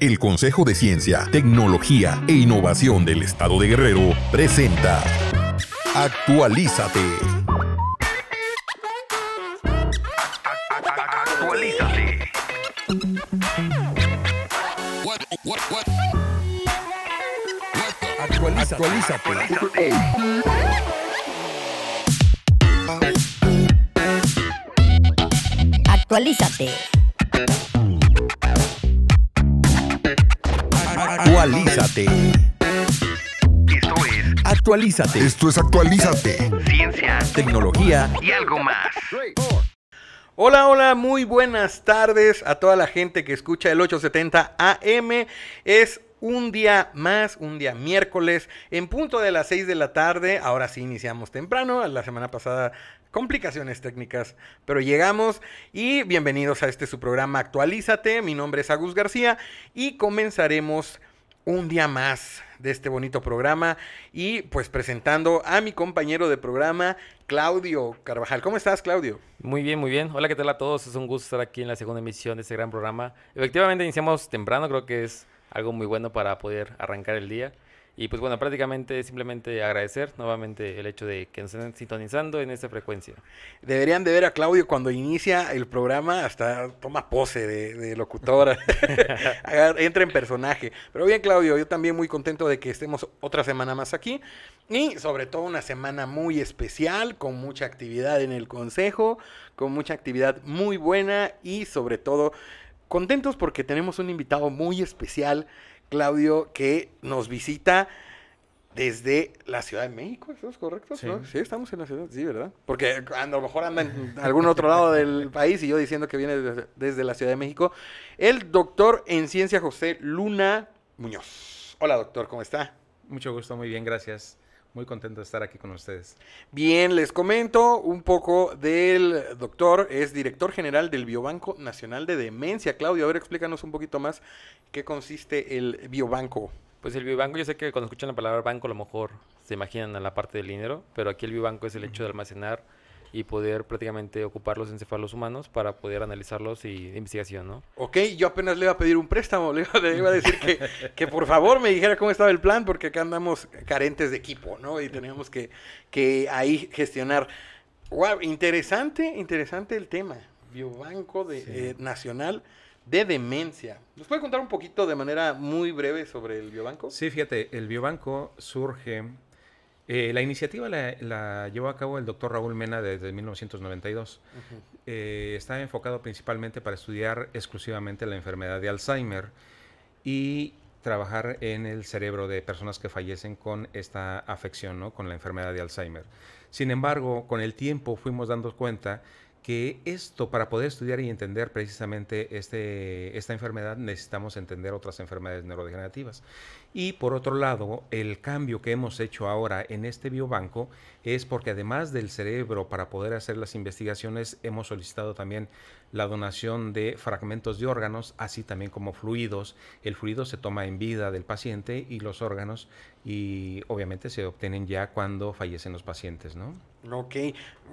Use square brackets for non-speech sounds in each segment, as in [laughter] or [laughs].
El Consejo de Ciencia, Tecnología e Innovación del Estado de Guerrero presenta Actualízate. Actualízate. Actualízate. Actualízate. Actualízate. Esto es Actualízate. Esto es Actualízate. ciencia Tecnología y algo más. Hola, hola, muy buenas tardes a toda la gente que escucha el 870 AM. Es un día más, un día miércoles, en punto de las 6 de la tarde. Ahora sí iniciamos temprano, la semana pasada complicaciones técnicas, pero llegamos y bienvenidos a este su programa Actualízate. Mi nombre es Agus García y comenzaremos un día más de este bonito programa y pues presentando a mi compañero de programa, Claudio Carvajal. ¿Cómo estás, Claudio? Muy bien, muy bien. Hola, ¿qué tal a todos? Es un gusto estar aquí en la segunda emisión de este gran programa. Efectivamente, iniciamos temprano, creo que es algo muy bueno para poder arrancar el día. Y pues bueno, prácticamente simplemente agradecer nuevamente el hecho de que nos estén sintonizando en esta frecuencia. Deberían de ver a Claudio cuando inicia el programa, hasta toma pose de, de locutora, [laughs] entra en personaje. Pero bien, Claudio, yo también muy contento de que estemos otra semana más aquí y sobre todo una semana muy especial, con mucha actividad en el consejo, con mucha actividad muy buena y sobre todo contentos porque tenemos un invitado muy especial, Claudio, que nos visita desde la Ciudad de México, ¿eso es correcto? Sí. ¿No? Sí, estamos en la ciudad, sí, ¿verdad? Porque a lo mejor anda en algún otro lado del [laughs] país y yo diciendo que viene desde, desde la Ciudad de México. El doctor en ciencia José Luna Muñoz. Hola, doctor, ¿cómo está? Mucho gusto, muy bien, gracias. Muy contento de estar aquí con ustedes. Bien, les comento un poco del doctor, es director general del Biobanco Nacional de Demencia. Claudio, a ver, explícanos un poquito más qué consiste el Biobanco. Pues el biobanco, yo sé que cuando escuchan la palabra banco a lo mejor se imaginan a la parte del dinero, pero aquí el biobanco es el hecho de almacenar y poder prácticamente ocupar los encéfalos humanos para poder analizarlos y de investigación, ¿no? Ok, yo apenas le iba a pedir un préstamo, [laughs] le iba, le iba a decir que, que por favor me dijera cómo estaba el plan, porque acá andamos carentes de equipo, ¿no? Y tenemos que, que ahí gestionar. Wow, interesante, interesante el tema. Biobanco de, eh, Nacional de Demencia. ¿Nos puede contar un poquito de manera muy breve sobre el biobanco? Sí, fíjate, el biobanco surge. Eh, la iniciativa la, la llevó a cabo el doctor Raúl Mena desde 1992. Eh, está enfocado principalmente para estudiar exclusivamente la enfermedad de Alzheimer y trabajar en el cerebro de personas que fallecen con esta afección, ¿no? con la enfermedad de Alzheimer. Sin embargo, con el tiempo fuimos dando cuenta que esto, para poder estudiar y entender precisamente este, esta enfermedad, necesitamos entender otras enfermedades neurodegenerativas. Y por otro lado, el cambio que hemos hecho ahora en este biobanco es porque además del cerebro, para poder hacer las investigaciones, hemos solicitado también la donación de fragmentos de órganos, así también como fluidos. El fluido se toma en vida del paciente y los órganos, y obviamente se obtienen ya cuando fallecen los pacientes, ¿no? Ok,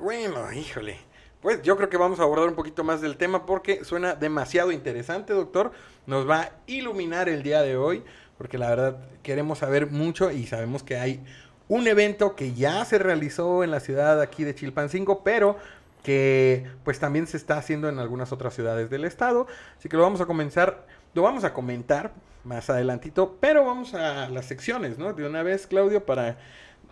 bueno, híjole. Pues yo creo que vamos a abordar un poquito más del tema porque suena demasiado interesante, doctor. Nos va a iluminar el día de hoy porque la verdad queremos saber mucho y sabemos que hay un evento que ya se realizó en la ciudad aquí de Chilpancingo, pero que pues también se está haciendo en algunas otras ciudades del estado. Así que lo vamos a comenzar, lo vamos a comentar más adelantito, pero vamos a las secciones, ¿no? De una vez, Claudio, para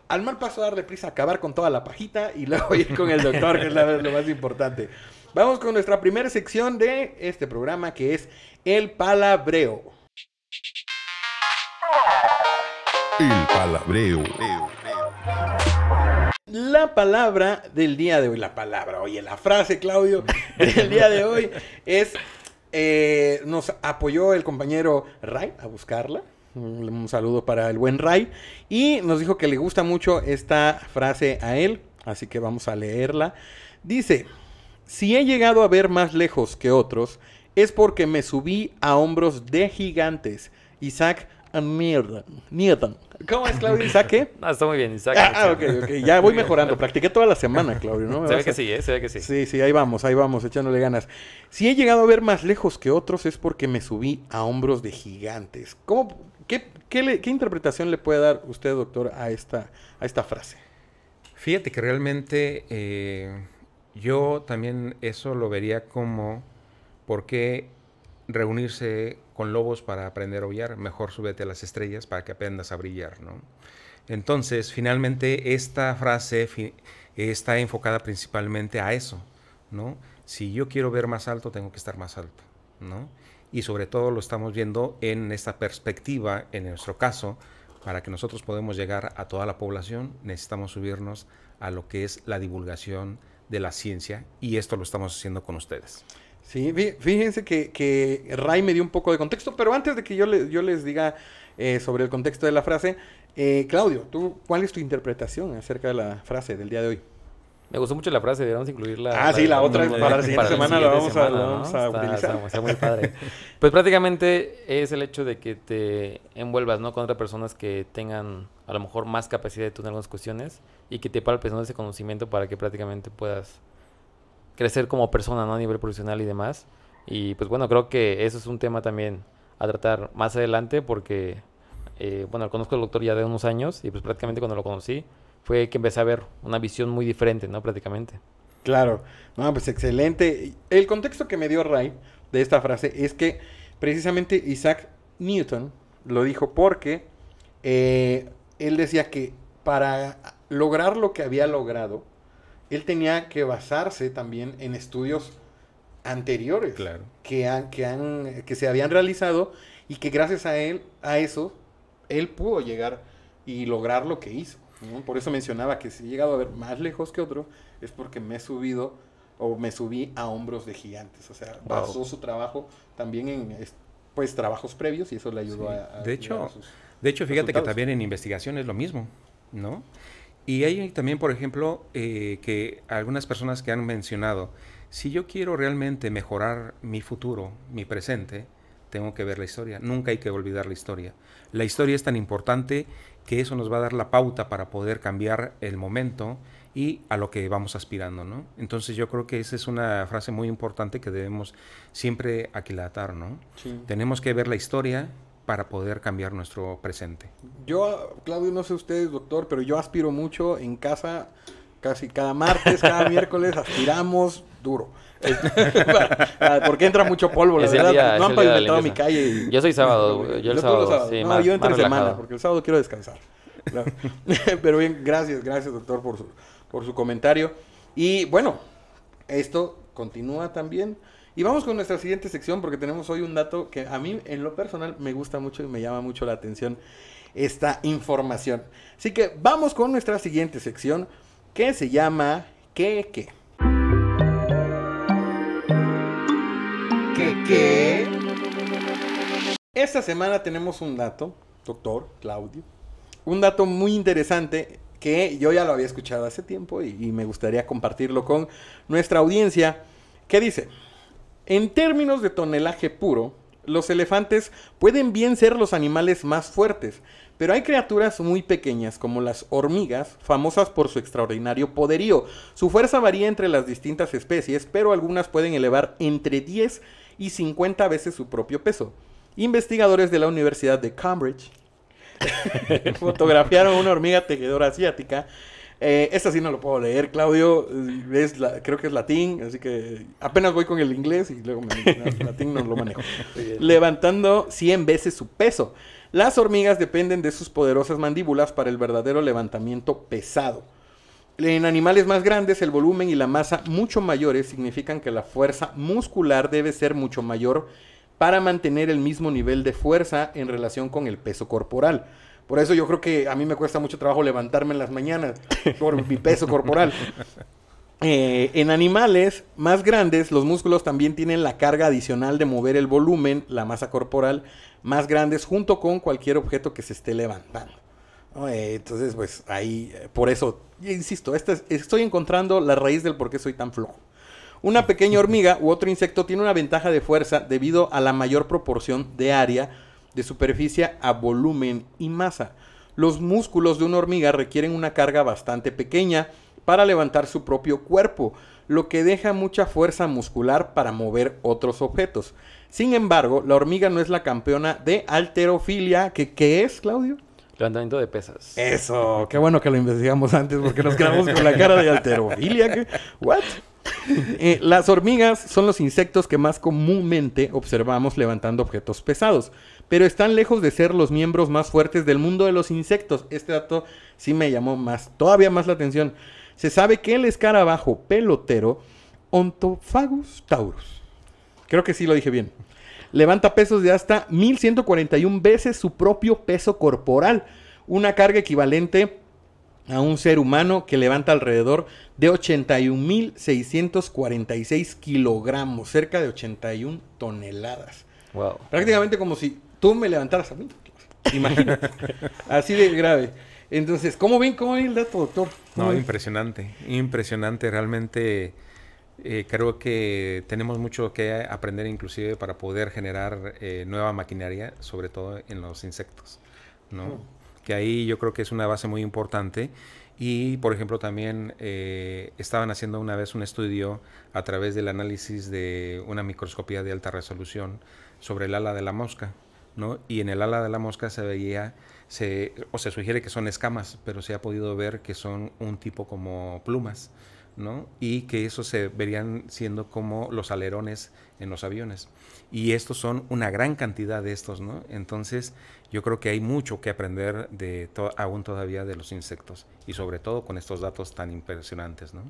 al mal paso darle prisa a acabar con toda la pajita y luego ir con el doctor, que es la- lo más importante. Vamos con nuestra primera sección de este programa, que es el palabreo. El palabreo. La palabra del día de hoy, la palabra, oye, la frase, Claudio, del día de hoy es, eh, nos apoyó el compañero Ray a buscarla. Un saludo para el buen Ray. Y nos dijo que le gusta mucho esta frase a él, así que vamos a leerla. Dice, si he llegado a ver más lejos que otros, es porque me subí a hombros de gigantes. Isaac Newton. ¿Cómo es, Claudio? [laughs] ¿Isaac qué? No, está muy bien, Isaac. Ah, ok, ok. Ya voy mejorando. Practiqué toda la semana, Claudio, ¿no? Se ve que a- sí, ¿eh? Se ve que sí. Sí, sí, ahí vamos, ahí vamos, echándole ganas. Si he llegado a ver más lejos que otros es porque me subí a hombros de gigantes. ¿Cómo, qué, interpretación le puede dar usted, doctor, a esta, frase? Fíjate que realmente eh, yo también eso lo vería como por qué reunirse con lobos para aprender a aullar, mejor súbete a las estrellas para que aprendas a brillar, ¿no? Entonces, finalmente esta frase está enfocada principalmente a eso, ¿no? Si yo quiero ver más alto, tengo que estar más alto, ¿no? Y sobre todo lo estamos viendo en esta perspectiva, en nuestro caso, para que nosotros podamos llegar a toda la población, necesitamos subirnos a lo que es la divulgación de la ciencia y esto lo estamos haciendo con ustedes. Sí, fí- fíjense que, que Ray me dio un poco de contexto, pero antes de que yo, le- yo les diga eh, sobre el contexto de la frase, eh, Claudio, ¿tú, ¿cuál es tu interpretación acerca de la frase del día de hoy? Me gustó mucho la frase, deberíamos incluirla. Ah, sí, la otra para la [laughs] siguiente semana la vamos a- la ¿no? vamos a Está- utilizar. está- está muy padre. [laughs] Pues prácticamente es el hecho de que te envuelvas, ¿no? Con otras personas que tengan a lo mejor más capacidad de tú en algunas cuestiones y que te palpes, ¿no? Ese conocimiento para que prácticamente puedas crecer como persona, ¿no? A nivel profesional y demás. Y pues bueno, creo que eso es un tema también a tratar más adelante porque, eh, bueno, conozco al doctor ya de unos años y pues prácticamente cuando lo conocí fue que empecé a ver una visión muy diferente, ¿no? Prácticamente. Claro, no, pues excelente. El contexto que me dio Ray de esta frase es que precisamente Isaac Newton lo dijo porque eh, él decía que para lograr lo que había logrado, él tenía que basarse también en estudios anteriores Claro. que, han, que, han, que se habían realizado y que gracias a él, a eso, él pudo llegar y lograr lo que hizo. ¿No? Por eso mencionaba que si he llegado a ver más lejos que otro, es porque me he subido o me subí a hombros de gigantes. O sea, Wow. basó su trabajo también en es- pues trabajos previos y eso le ayudó Sí. a, a De hecho, a sus- De hecho, fíjate que también en investigación es lo mismo, ¿no? Y hay también, por ejemplo, eh, que algunas personas que han mencionado, si yo quiero realmente mejorar mi futuro, mi presente, tengo que ver la historia. Nunca hay que olvidar la historia. La historia es tan importante que eso nos va a dar la pauta para poder cambiar el momento y a lo que vamos aspirando, ¿no? Entonces yo creo que esa es una frase muy importante que debemos siempre aquilatar, ¿no? Sí. Tenemos que ver la historia para poder cambiar nuestro presente. Yo, Claudio, no sé ustedes, doctor, pero yo aspiro mucho en casa, casi cada martes, cada [laughs] miércoles, aspiramos duro. [laughs] Ah, Porque entra mucho polvo, la Es verdad. día- no han pavimentado mi calle. y- Yo soy sábado, [laughs] yo el Yo sábado, sábados. sí, no, más- yo entre semana, relajado. porque el sábado quiero descansar. Claro. [laughs] Pero bien, gracias, gracias, doctor, por su, por su comentario. Y bueno, esto continúa también. Y vamos con nuestra siguiente sección porque tenemos hoy un dato que a mí en lo personal me gusta mucho y me llama mucho la atención esta información. Así que vamos con nuestra siguiente sección que se llama ¿Qué qué? ¿Qué qué? Esta semana tenemos un dato, doctor Claudio, un dato muy interesante que yo ya lo había escuchado hace tiempo y, me gustaría compartirlo con nuestra audiencia, que dice, en términos de tonelaje puro, los elefantes pueden bien ser los animales más fuertes, pero hay criaturas muy pequeñas como las hormigas, famosas por su extraordinario poderío. Su fuerza varía entre las distintas especies, pero algunas pueden elevar entre 10 y 50 veces su propio peso. Investigadores de la Universidad de Cambridge [laughs] fotografiaron una hormiga tejedora asiática. Eh, esta sí no lo puedo leer, Claudio. Es la- creo que es latín, así que apenas voy con el inglés y luego me, el latín no lo manejo. Levantando 100 veces su peso. Las hormigas dependen de sus poderosas mandíbulas para el verdadero levantamiento pesado. En animales más grandes, el volumen y la masa mucho mayores significan que la fuerza muscular debe ser mucho mayor para mantener el mismo nivel de fuerza en relación con el peso corporal. Por eso yo creo que a mí me cuesta mucho trabajo levantarme en las mañanas [laughs] por mi peso corporal. Eh, en animales más grandes, los músculos también tienen la carga adicional de mover el volumen, la masa corporal más grandes junto con cualquier objeto que se esté levantando. ¿No? Eh, entonces, pues ahí, eh, por eso, insisto, es- estoy encontrando la raíz del por qué soy tan flojo. Una [laughs] pequeña hormiga u otro insecto tiene una ventaja de fuerza debido a la mayor proporción de área de superficie a volumen y masa. Los músculos de una hormiga requieren una carga bastante pequeña para levantar su propio cuerpo, lo que deja mucha fuerza muscular para mover otros objetos. Sin embargo, la hormiga no es la campeona de alterofilia, que ¿qué es, Claudio? Levantamiento de pesas. Eso, qué bueno que lo investigamos antes porque nos quedamos con la cara de alterofilia. ¿qué? ¿What? Eh, las hormigas son los insectos que más comúnmente observamos levantando objetos pesados, pero están lejos de ser los miembros más fuertes del mundo de los insectos. Este dato sí me llamó más, todavía más la atención. Se sabe que el escarabajo pelotero, Ontophagus taurus, creo que sí lo dije bien, levanta pesos de hasta 1141 veces su propio peso corporal, una carga equivalente a un ser humano que levanta alrededor de 81.646 kilogramos, cerca de 81 toneladas. Wow. Prácticamente como si tú me levantaras a mí. Imagínate. [laughs] Así de grave. Entonces, ¿cómo ven, cómo ven el dato, doctor? ¿Cómo No, ven? impresionante, impresionante. Realmente eh, creo que tenemos mucho que aprender inclusive para poder generar eh, nueva maquinaria, sobre todo en los insectos, ¿no? Que ahí yo creo que es una base muy importante. Y, por ejemplo, también eh, estaban haciendo una vez un estudio a través del análisis de una microscopía de alta resolución sobre el ala de la mosca, ¿no? Y en el ala de la mosca se veía, se, o se sugiere que son escamas, pero se ha podido ver que son un tipo como plumas, ¿no? Y que eso se verían siendo como los alerones en los aviones. Y estos son una gran cantidad de estos, ¿no? Entonces, yo creo que hay mucho que aprender de to- aún todavía de los insectos y sobre todo con estos datos tan impresionantes, ¿no?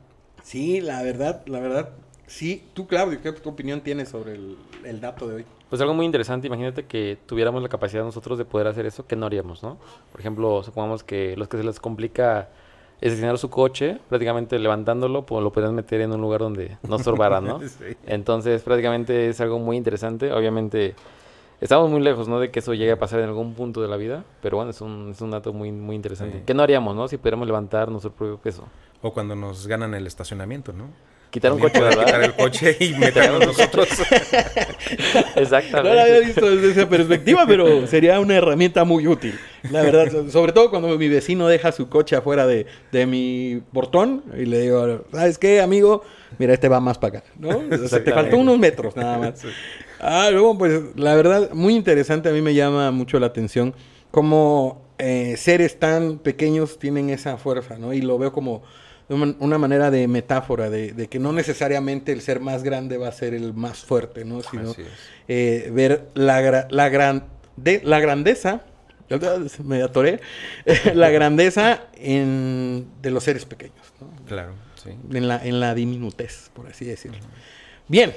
Sí, la verdad, la verdad. Sí, tú, Claudio, ¿qué tu opinión tienes sobre el, el dato de hoy? Pues algo muy interesante, imagínate que tuviéramos la capacidad nosotros de poder hacer eso, ¿qué no haríamos, no? Por ejemplo, supongamos que los que se les complica estacionar su coche, prácticamente levantándolo, pues lo podrían meter en un lugar donde no estorbara, ¿no? [laughs] Sí. Entonces, prácticamente es algo muy interesante. Obviamente, estamos muy lejos, ¿no? De que eso llegue a pasar en algún punto de la vida, pero bueno, es un, es un dato muy, muy interesante. Sí. ¿Qué no haríamos, no? Si pudiéramos levantar nuestro propio peso. O cuando nos ganan el estacionamiento, ¿no? Quitar un coche, poder quitar ¿verdad? el coche y [laughs] meternos nosotros. [laughs] No lo había Exactamente. visto desde esa perspectiva, pero sería una herramienta muy útil. La verdad, so- sobre todo cuando mi vecino deja su coche afuera de, de mi portón y le digo, ¿sabes qué, amigo? Mira, este va más para acá, ¿no? O sea, te Exactamente. faltó unos metros nada más. Ah, luego, pues, la verdad, muy interesante. A mí me llama mucho la atención cómo eh, seres tan pequeños tienen esa fuerza, ¿no? Y lo veo como una manera de metáfora, de, de que no necesariamente el ser más grande va a ser el más fuerte, ¿no? Sino eh, ver la, la, gran, de, la grandeza, [laughs] me atoré, [laughs] la grandeza en, de los seres pequeños, ¿no? Claro, sí. en, la, en la diminutez, por así decirlo. Bien,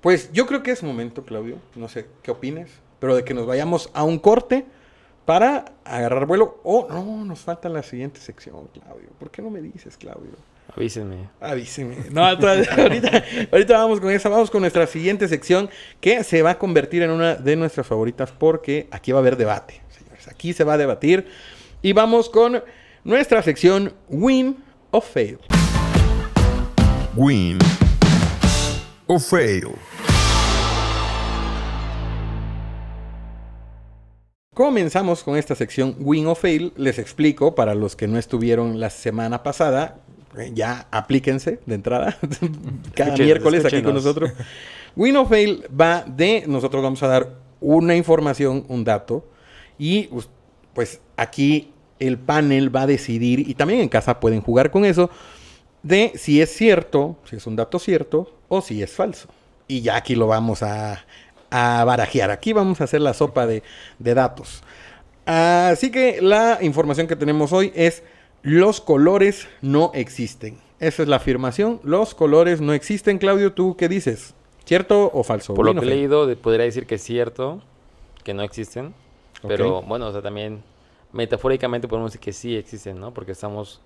pues yo creo que es momento, Claudio, no sé qué opines, pero de que nos vayamos a un corte para agarrar vuelo. Oh, no, nos falta la siguiente sección, Claudio. ¿Por qué no me dices, Claudio? Avísenme. Avíseme. No, [laughs] ahorita, ahorita vamos con esa. Vamos con nuestra siguiente sección que se va a convertir en una de nuestras favoritas porque aquí va a haber debate, señores. Aquí se va a debatir. Y vamos con nuestra sección Win o Fail. Win o fail. Comenzamos con esta sección Win o Fail. Les explico para los que no estuvieron la semana pasada. eh, Ya aplíquense de entrada. [laughs] Cada miércoles aquí con nosotros. Win o Fail va de. Nosotros vamos a dar una información, un dato. Y pues aquí el panel va a decidir. Y también en casa pueden jugar con eso. De si es cierto, si es un dato cierto o si es falso. Y ya aquí lo vamos a, a barajear. Aquí vamos a hacer la sopa de, de datos. Así que la información que tenemos hoy es los colores no existen. Esa es la afirmación. Los colores no existen. Claudio, ¿tú qué dices? ¿Cierto o falso? Por lo que he leído, podría decir que es cierto, que no existen. Pero bueno, o sea, también metafóricamente podemos decir que sí existen, ¿no? Porque estamos.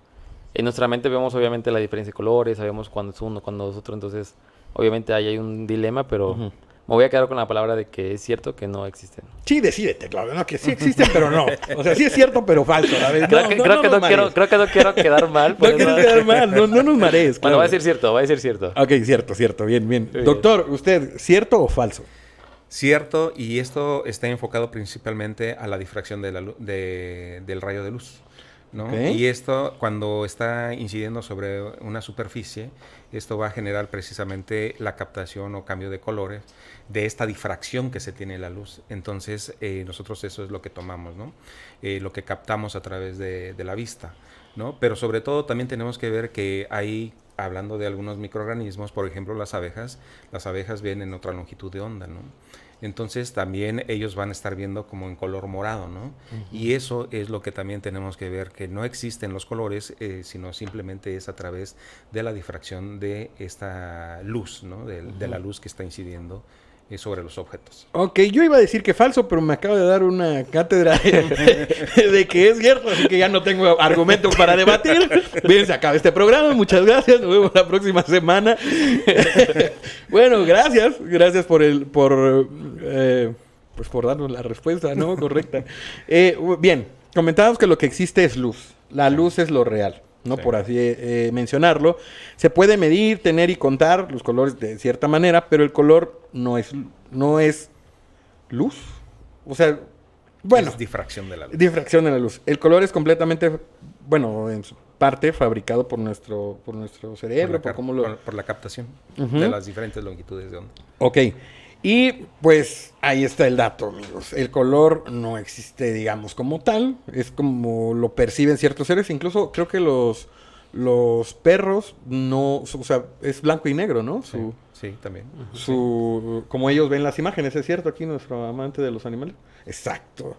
En nuestra mente vemos obviamente la diferencia de colores, sabemos cuándo es uno, cuándo es otro. Entonces, obviamente ahí hay un dilema, pero. Me voy a quedar con la palabra de que es cierto que no existen. Sí, decídete, Claudio. No, que sí existen, pero no. O sea, sí es cierto, pero falso. A ver, Creo, no, que, no, creo, no que no quiero, marees. creo que no quiero quedar mal. No quedar mal. No, no nos marees. Bueno, va a decir cierto, va a decir cierto. Ok, cierto, cierto. Bien, bien. Muy bien. Doctor, ¿usted cierto o falso? Cierto, y esto está enfocado principalmente a la difracción de la lu- de- del rayo de luz. ¿no? Y esto, cuando está incidiendo sobre una superficie, esto va a generar precisamente la captación o cambio de colores de esta difracción que se tiene en la luz. Entonces, eh, nosotros eso es lo que tomamos, ¿no? Eh, lo que captamos a través de, de la vista, ¿no? Pero sobre todo también tenemos que ver que hay, hablando de algunos microorganismos, por ejemplo las abejas, las abejas ven en otra longitud de onda, ¿no? Entonces también ellos van a estar viendo como en color morado, ¿no? Y eso es lo que también tenemos que ver, que no existen los colores, eh, sino simplemente es a través de la difracción de esta luz, ¿no? De, de la luz que está incidiendo sobre los objetos. Ok, yo iba a decir que falso, pero me acaba de dar una cátedra de, [laughs] de que es cierto, así que ya no tengo argumentos para debatir. Bien, se acaba este programa, muchas gracias, nos vemos la próxima semana. [laughs] bueno, gracias, gracias por el, por, eh, pues por darnos la respuesta, ¿no? Correcta. Eh, bien, comentábamos que lo que existe es luz, la luz es lo real. ¿No? Sí. Por así eh, mencionarlo. Se puede medir, tener y contar los colores de cierta manera, pero el color no es, no es luz. O sea, bueno, Es difracción de la luz. difracción de la luz. El color es completamente, bueno, en su parte fabricado por nuestro, por nuestro cerebro, por, cómo lo... por- por la captación de las diferentes longitudes de onda. Ok. Y pues ahí está el dato, amigos. El color no existe, digamos, como tal. Es como lo perciben ciertos seres. Incluso creo que los, los perros no... O sea, es blanco y negro, ¿no? Su, sí, también. su, como ellos ven las imágenes, ¿es cierto? Aquí nuestro amante de los animales. Exacto.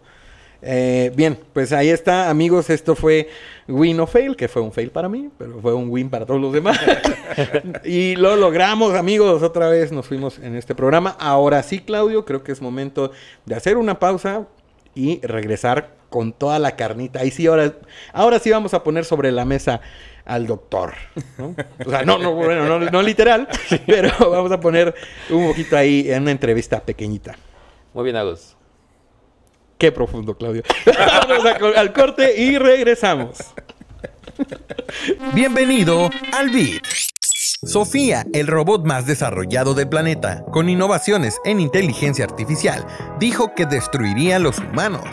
Eh, bien, pues ahí está, amigos. Esto fue Win o Fail, que fue un fail para mí, pero fue un win para todos los demás. [laughs] y lo logramos, amigos. Otra vez nos fuimos en este programa. Ahora sí, Claudio, creo que es momento de hacer una pausa y regresar con toda la carnita. Ahí sí, ahora, ahora sí vamos a poner sobre la mesa al doctor. ¿no? O sea, no, no, bueno, no, no literal, [laughs] pero vamos a poner un poquito ahí en una entrevista pequeñita. Muy bien, Agus. Qué profundo, Claudio. [laughs] Vamos al corte y regresamos. Bienvenido al BIT. Sofía, el robot más desarrollado del planeta, con innovaciones en inteligencia artificial, dijo que destruiría a los humanos.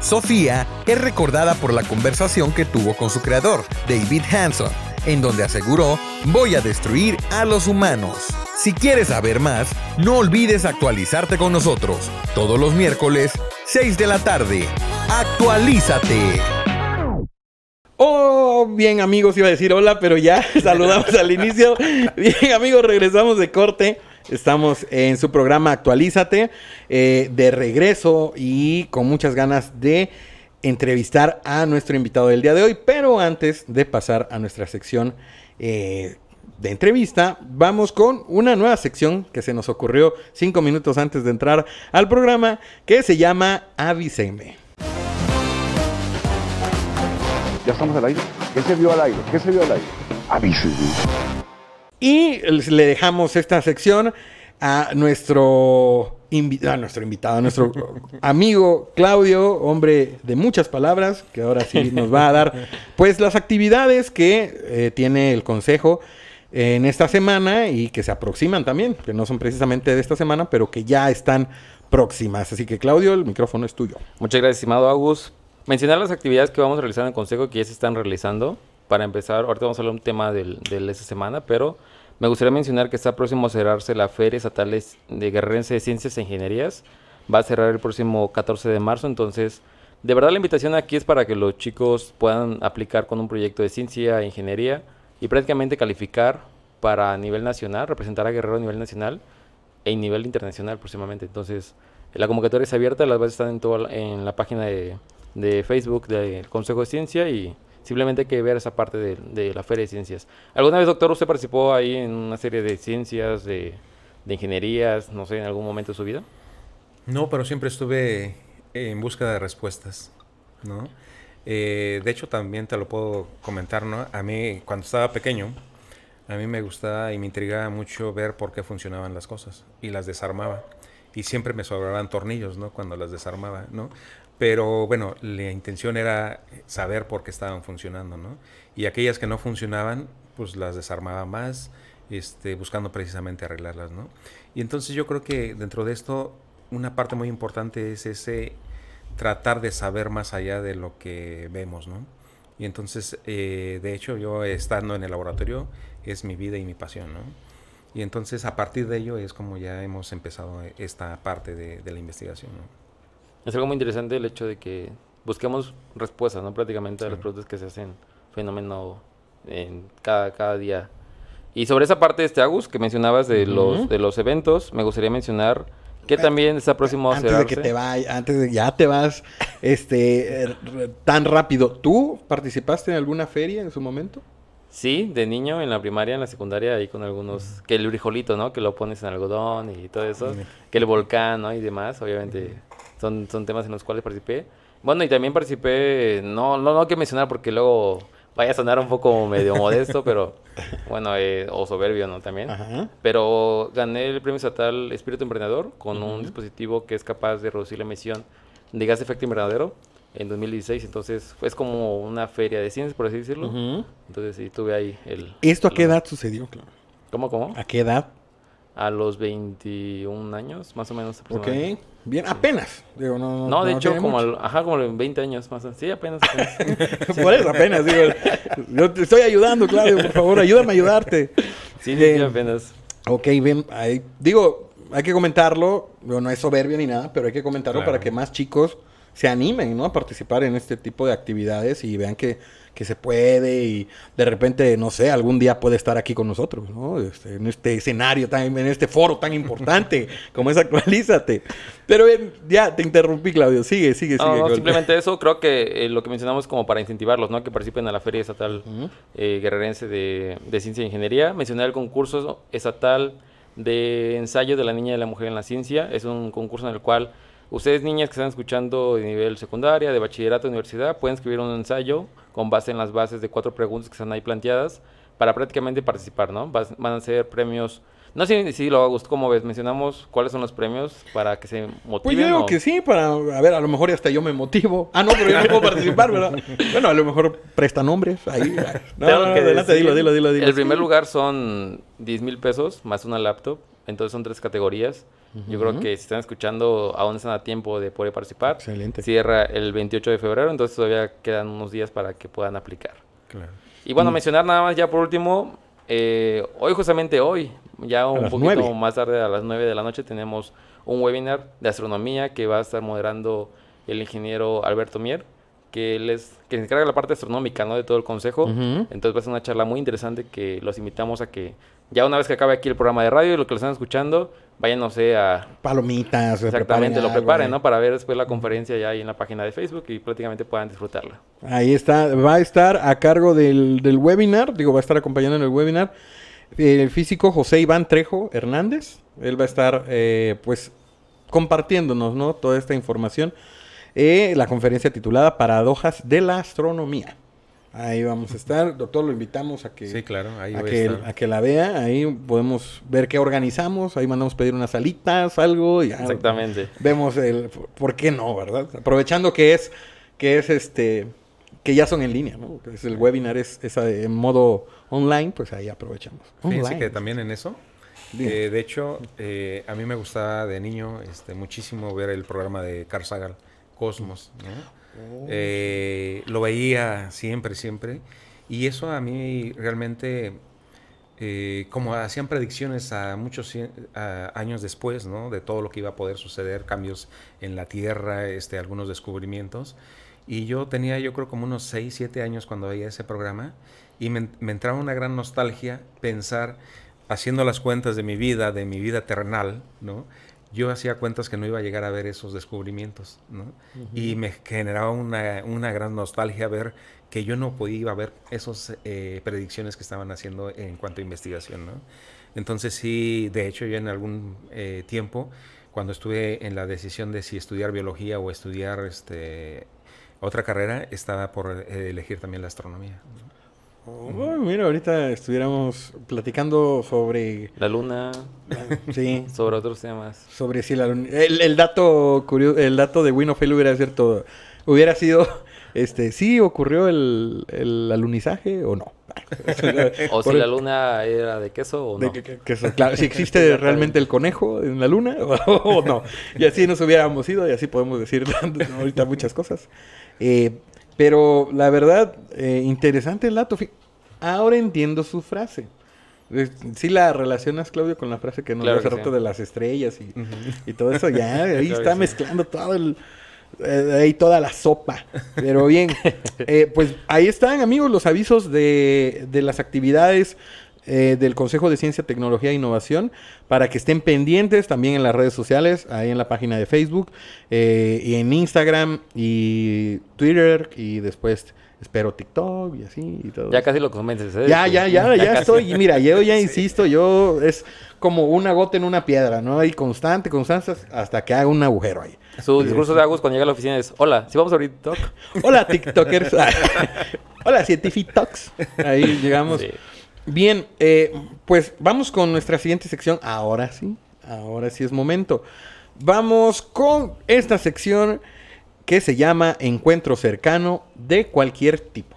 Sofía es recordada por la conversación que tuvo con su creador, David Hanson, en donde aseguró, voy a destruir a los humanos. Si quieres saber más, no olvides actualizarte con nosotros, todos los miércoles, 6 de la tarde. Actualízate. Oh, bien amigos, iba a decir hola, pero ya [laughs] saludamos al inicio. Bien amigos, regresamos de corte. Estamos en su programa Actualízate, eh, de regreso y con muchas ganas de entrevistar a nuestro invitado del día de hoy. Pero antes de pasar a nuestra sección eh, de entrevista, vamos con una nueva sección que se nos ocurrió cinco minutos antes de entrar al programa, que se llama Avísenme. ¿Ya estamos al aire? ¿Qué se vio al aire? ¿Qué se vio al aire? Avísenme. Y le dejamos esta sección a nuestro, invi- a nuestro invitado, a nuestro [laughs] amigo Claudio, hombre de muchas palabras, que ahora sí nos va a dar pues las actividades que eh, tiene el consejo en esta semana y que se aproximan también, que no son precisamente de esta semana, pero que ya están próximas. Así que Claudio, el micrófono es tuyo. Muchas gracias, estimado Agus. Mencionar las actividades que vamos a realizar en el consejo que ya se están realizando. Para empezar, ahorita vamos a hablar un tema del- de esta semana, pero me gustaría mencionar que está próximo a cerrarse la Feria Estatal de- Guerrerense de Ciencias e Ingenierías. Va a cerrar el próximo 14 de marzo, entonces, de verdad la invitación aquí es para que los chicos puedan aplicar con un proyecto de ciencia e ingeniería y prácticamente calificar para a nivel nacional, representar a Guerrero a nivel nacional e nivel internacional próximamente. Entonces, la convocatoria es abierta, las bases están en, toda en la página de, de Facebook del Consejo de Ciencia y simplemente hay que ver esa parte de, de la Feria de Ciencias. ¿Alguna vez, doctor, usted participó ahí en una serie de ciencias, de, de ingenierías, no sé, en algún momento de su vida? No, pero siempre estuve en búsqueda de respuestas, ¿no? Eh, de hecho, también te lo puedo comentar, ¿no? A mí, cuando estaba pequeño, a mí me gustaba y me intrigaba mucho ver por qué funcionaban las cosas y las desarmaba. Y siempre me sobraban tornillos, ¿no? Cuando las desarmaba, ¿no? Pero bueno, la intención era saber por qué estaban funcionando, ¿no? Y aquellas que no funcionaban, pues las desarmaba más, este, buscando precisamente arreglarlas, ¿no? Y entonces yo creo que dentro de esto una parte muy importante es ese tratar de saber más allá de lo que vemos, ¿no? Y entonces, eh, de hecho, yo estando en el laboratorio es mi vida y mi pasión, ¿no? Y entonces a partir de ello es como ya hemos empezado esta parte de, de la investigación, ¿no? Es algo muy interesante el hecho de que busquemos respuestas, ¿no? Prácticamente a las Sí. preguntas que se hacen fenómeno en cada, cada día. Y sobre esa parte, este Agus, que mencionabas de, los, de los eventos, me gustaría mencionar que también está próximo a Antes de que te vayas, antes de ya te vas este tan rápido. ¿Tú participaste en alguna feria en su momento? Sí, de niño en la primaria, en la secundaria, ahí con algunos, que el frijolito, ¿no? Que lo pones en algodón y todo eso, que el volcán, ¿no? Y demás, obviamente son, son temas en los cuales participé. Bueno, y también participé, no, no, no que mencionar porque luego vaya a sonar un poco medio modesto, pero bueno, eh, o soberbio, ¿no? También. Ajá. Pero gané el premio estatal Espíritu Emprendedor con un dispositivo que es capaz de reducir la emisión de gas de efecto invernadero en 2016. Entonces, es como una feria de ciencias, por así decirlo. Entonces, sí, tuve ahí el... ¿Esto a qué edad sucedió? Claro? ¿Cómo, cómo? ¿A qué edad? A los 21 años, más o menos. Ok. Bien, apenas. Digo, no, No, de hecho, como, al- ajá, como en 20 años más. Sí, apenas. apenas. [laughs] Por eso apenas, digo. Yo te estoy ayudando, Claudio, por favor, ayúdame a ayudarte. Sí, sí, Bien. sí, apenas. Ok, bien. ahí- digo, hay que comentarlo. digo, no es soberbia ni nada, pero hay que comentarlo Claro. para que más chicos se animen, ¿no? A participar en este tipo de actividades y vean que, que se puede y de repente, no sé, algún día puede estar aquí con nosotros, ¿no? Este, en este escenario, tan, en este foro tan importante [laughs] como es Actualízate. Pero bien, ya te interrumpí, Claudio. Sigue, sigue, sigue. no, simplemente eso, creo que eh, lo que mencionamos como para incentivarlos, ¿no? Que participen a la Feria Estatal eh, Guerrerense de, de Ciencia e Ingeniería. Mencioné el concurso estatal de ensayo de la niña y la mujer en la ciencia. Es un concurso en el cual ustedes, niñas que están escuchando de nivel secundaria, de bachillerato, universidad, pueden escribir un ensayo con base en las bases de cuatro preguntas que están ahí planteadas para prácticamente participar, ¿no? Van a ser premios... No sé si lo Augusto, ¿cómo ves? Mencionamos cuáles son los premios para que se motiven. Pues yo digo o- que sí, para, a ver, a lo mejor hasta yo me motivo. Ah, no, pero yo no puedo participar, ¿verdad? [laughs] Bueno, a lo mejor presta nombres ahí. No, Tengo no, que adelante, dilo, dilo, dilo, dilo. El primer lugar son 10 mil pesos más una laptop. Entonces son tres categorías. Yo creo que si están escuchando, aún están a tiempo de poder participar. Excelente. Cierra el 28 de febrero, entonces todavía quedan unos días para que puedan aplicar. Claro. Y Mm. bueno, mencionar nada más ya por último, eh, hoy justamente hoy, ya un poquito más tarde a las 9 de la noche tenemos un webinar de astronomía que va a estar moderando el ingeniero Alberto Mier, que él es, que se encarga de la parte astronómica, ¿no? De todo el consejo. Entonces va a ser una charla muy interesante que los invitamos a que ya una vez que acabe aquí el programa de radio y lo que lo están escuchando, vayan, no sé, a Palomitas. exactamente lo preparen, ahí. ¿no? Para ver después la conferencia ya ahí en la página de Facebook y prácticamente puedan disfrutarla. Ahí está, va a estar a cargo del, del webinar, digo, va a estar acompañando en el webinar el físico José Iván Trejo Hernández. Él va a estar, eh, pues, compartiéndonos, ¿no? Toda esta información. Eh, la conferencia titulada Paradojas de la Astronomía. Ahí vamos a estar. Doctor, lo invitamos a que, Sí, claro, ahí a que, a que la vea. Ahí podemos ver qué organizamos. Ahí mandamos pedir unas alitas, algo. Y Exactamente. vemos el por qué no, ¿verdad? Aprovechando que es que es este que ya son en línea, ¿no? Que es el webinar es, es en modo online, pues ahí aprovechamos. Fíjense Online. que también en eso, eh, de hecho, eh, a mí me gustaba de niño este, muchísimo ver el programa de Carl Sagan, Cosmos. ¿no? Eh, lo veía siempre, siempre. Y eso a mí realmente, eh, como hacían predicciones a muchos años después, ¿no? De todo lo que iba a poder suceder, cambios en la Tierra, este, algunos descubrimientos. Y yo tenía, yo creo, como unos 6, 7 años cuando veía ese programa. Y me, me entraba una gran nostalgia pensar, haciendo las cuentas de mi vida, de mi vida terrenal, ¿no? Yo hacía cuentas que no iba a llegar a ver esos descubrimientos, ¿no? Y me generaba una, una gran nostalgia ver que yo no podía ver esas predicciones que estaban haciendo en cuanto a investigación, ¿no? Entonces sí, de hecho yo en algún eh, tiempo, cuando estuve en la decisión de si estudiar biología o estudiar este, otra carrera, estaba por eh, elegir también la astronomía. Oh, mira, ahorita estuviéramos platicando sobre La luna, sí, sobre otros temas. sobre si la lun- el, el dato curioso, el dato de Win of Fail hubiera cierto hubiera sido [laughs] este sí ocurrió el, el alunizaje o no. [laughs] O si la luna era de queso o de no. que- que- que eso, claro, si existe [laughs] realmente el conejo en la luna o no. Y así nos hubiéramos ido y así podemos decir ahorita muchas cosas. Eh, pero la verdad, eh, interesante el dato. Ahora entiendo su frase. Sí la relacionas, Claudio, con la frase que nos Claro hace rato sí. de las estrellas y, y todo eso. Ya, [laughs] ahí Claro está sí. mezclando todo el... eh, ahí toda la sopa. Pero bien, [laughs] eh, pues ahí están, amigos, los avisos de, de las actividades eh, del Consejo de Ciencia, Tecnología e Innovación para que estén pendientes también en las redes sociales, ahí en la página de Facebook, eh, y en Instagram y Twitter y después espero TikTok y así y todo. Ya casi lo convences, ¿eh? Ya, ya, [laughs] ya, ya casi. estoy. Y mira, yo ya [laughs] insisto, yo es como una gota en una piedra, ¿no? Hay constante, constante hasta que haga un agujero ahí. Su discurso de Agus cuando llega a la oficina es, hola, si vamos a abrir TikTok. [laughs] Hola, TikTokers. Hola, Cientificox. Ahí llegamos. Sí. Bien, eh, pues vamos con nuestra siguiente sección. Ahora sí, ahora sí es momento. Vamos con esta sección que se llama Encuentro cercano de cualquier tipo.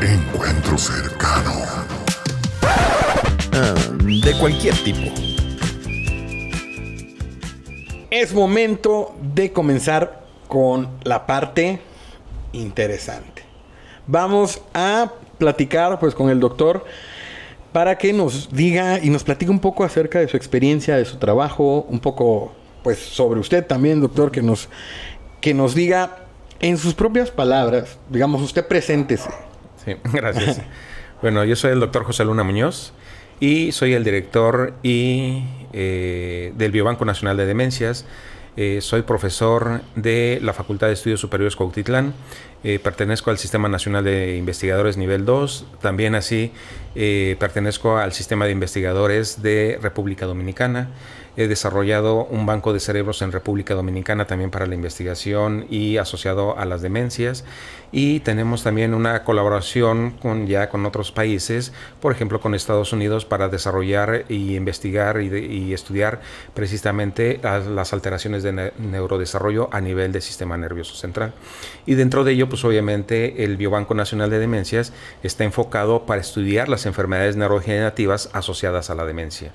Encuentro cercano. Ah, de cualquier tipo. Es momento de comenzar con la parte interesante. Vamos a platicar pues con el doctor para que nos diga y nos platique un poco acerca de su experiencia, de su trabajo, un poco pues sobre usted también, doctor, que nos que nos diga en sus propias palabras, digamos, usted preséntese. Sí, [laughs] gracias. bueno, yo soy el doctor José Luna Muñoz y soy el director y, eh, del Biobanco Nacional de Demencias. Eh, soy profesor de la Facultad de Estudios Superiores Cuautitlán. Eh, pertenezco al Sistema Nacional de Investigadores Nivel 2. También así eh, pertenezco al Sistema de Investigadores de República Dominicana. He desarrollado un banco de cerebros en República Dominicana también para la investigación y asociado a las demencias. Y tenemos también una colaboración con ya con otros países, por ejemplo con Estados Unidos, para desarrollar y investigar y, de- y estudiar precisamente las, alteraciones de ne- neurodesarrollo a nivel del sistema nervioso central. Y dentro de ello, pues obviamente el Biobanco Nacional de Demencias está enfocado para estudiar las enfermedades neurodegenerativas asociadas a la demencia.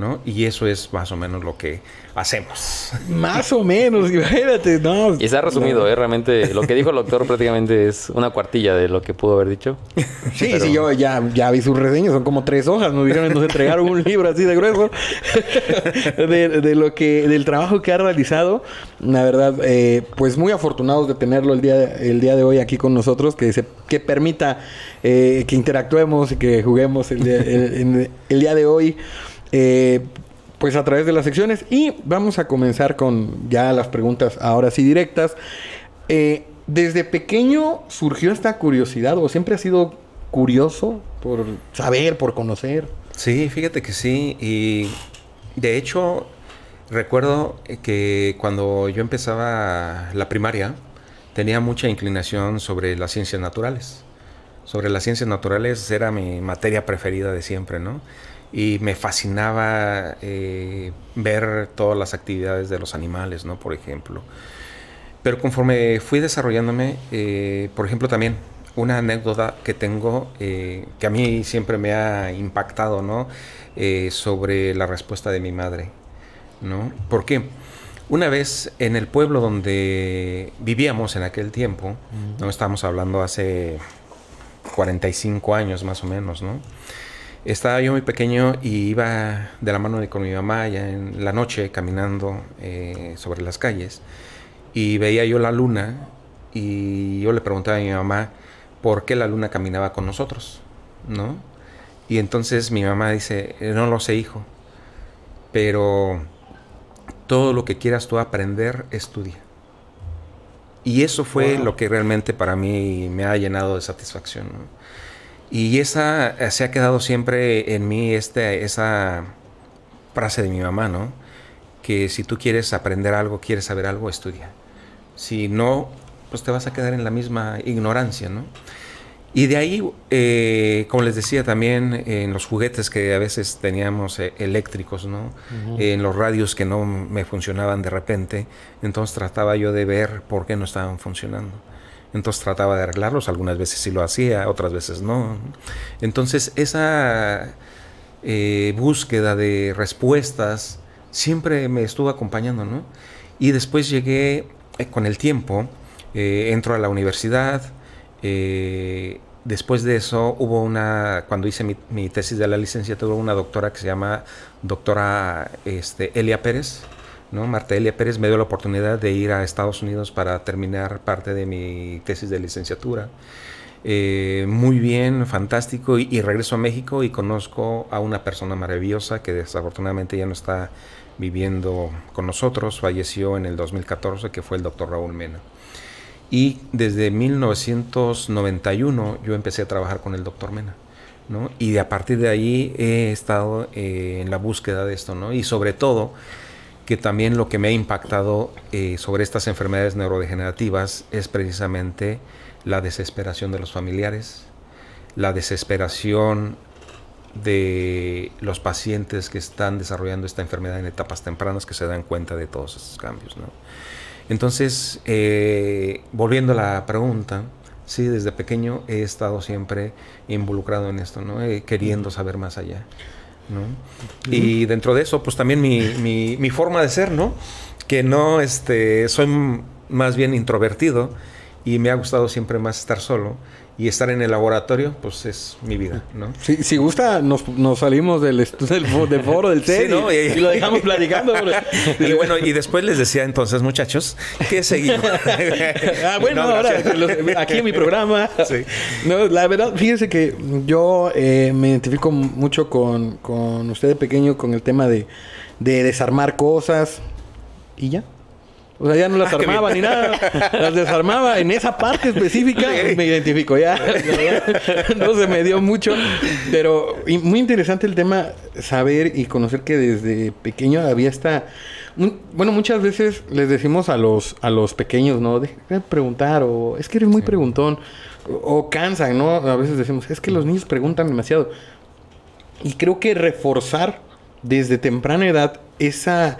¿No? Y eso es más o menos lo que hacemos. Más o menos, [laughs] imagínate, no. Y se ha resumido, ¿eh? Realmente lo que dijo el doctor prácticamente es una cuartilla de lo que pudo haber dicho. Sí, Pero- sí, yo ya, ya vi sus reseñas, son como tres hojas, nos dijeron, nos entregaron un libro así de grueso [laughs] de, de lo que, del trabajo que ha realizado. La verdad, eh, pues muy afortunados de tenerlo el día, el día de hoy aquí con nosotros, que se, que permita eh, que interactuemos y que juguemos el día, el día de hoy. Eh, pues a través de las secciones y vamos a comenzar con ya las preguntas ahora sí directas. Eh, ¿Desde pequeño surgió esta curiosidad o siempre ha sido curioso por saber, por conocer? Sí, fíjate que sí. Y de hecho, recuerdo que cuando yo empezaba la primaria, tenía mucha inclinación sobre las ciencias naturales. Sobre las ciencias naturales era mi materia preferida de siempre, ¿no? Y me fascinaba eh, ver todas las actividades de los animales, ¿no? Por ejemplo. Pero conforme fui desarrollándome, eh, por ejemplo, también una anécdota que tengo eh, que a mí siempre me ha impactado, ¿no? Eh, sobre la respuesta de mi madre, ¿no? ¿Por qué? Una vez en el pueblo donde vivíamos en aquel tiempo, no estamos hablando hace 45 años más o menos, ¿no? Estaba yo muy pequeño y iba de la mano de, con mi mamá ya en la noche caminando eh, sobre las calles y veía yo la luna y yo le preguntaba a mi mamá por qué la luna caminaba con nosotros, ¿no? Y entonces mi mamá dice, "Eh, no lo sé hijo, pero todo lo que quieras tú aprender, estudia. Y eso fue Wow. lo que realmente para mí me ha llenado de satisfacción. ¿no? Y esa eh, se ha quedado siempre en mí este, esa frase de mi mamá, ¿no? Que si tú quieres aprender algo, quieres saber algo, estudia. Si no, pues te vas a quedar en la misma ignorancia, ¿no? Y de ahí, eh, como les decía también, en los juguetes que a veces teníamos eh, eléctricos, ¿no? En los radios que no me funcionaban de repente, entonces trataba yo de ver por qué no estaban funcionando. Entonces trataba de arreglarlos, algunas veces sí lo hacía, otras veces no. Entonces esa eh, búsqueda de respuestas siempre me estuvo acompañando, ¿no? Y después llegué eh, con el tiempo, eh, entro a la universidad, después de eso hubo una, cuando hice mi, tesis de la licenciatura, una doctora que se llama doctora este, Elia Pérez, ¿no? Marta Elia Pérez me dio la oportunidad de ir a Estados Unidos para terminar parte de mi tesis de licenciatura. Eh, muy bien, fantástico, y, regreso a México y conozco a una persona maravillosa que desafortunadamente ya no está viviendo con nosotros, falleció en el 2014, que fue el doctor Raúl Mena. Y desde 1991 yo empecé a trabajar con el doctor Mena. Y a partir de ahí he estado eh, en la búsqueda de esto, ¿no? Y sobre todo, que también lo que me ha impactado eh, sobre estas enfermedades neurodegenerativas es precisamente la desesperación de los familiares, la desesperación de los pacientes que están desarrollando esta enfermedad en etapas tempranas que se dan cuenta de todos estos cambios. ¿no? Entonces, eh, volviendo a la pregunta, sí, desde pequeño he estado siempre involucrado en esto, ¿no? Eh, queriendo saber más allá. ¿No? Y dentro de eso, pues también mi, mi, mi forma de ser, ¿no? Que no, este, soy más bien introvertido y me ha gustado siempre más estar solo y estar en el laboratorio, pues es mi vida, ¿no? Si, si gusta, nos, nos salimos del, del, del foro del [laughs] Sí, set y- ¿no? y, Y- lo dejamos platicando. [laughs] Y bueno, y después les decía entonces, muchachos, que seguimos. [laughs] ah, bueno, No, ahora los- aquí en mi programa. Sí. No, la verdad, fíjese que yo eh, me identifico mucho con, con usted de pequeño con el tema de, de desarmar cosas y ya. O sea, ya no las Ah, armaba ni nada. Las desarmaba en esa parte específica. Me identifico ya. [laughs] No se me dio mucho. Pero muy interesante el tema saber y conocer que desde pequeño había esta... Bueno, muchas veces les decimos a los, a los pequeños, ¿no? Deja de preguntar o es que eres muy preguntón. O, o cansan, ¿no? A veces decimos, es que los niños preguntan demasiado. Y creo que reforzar desde temprana edad esa,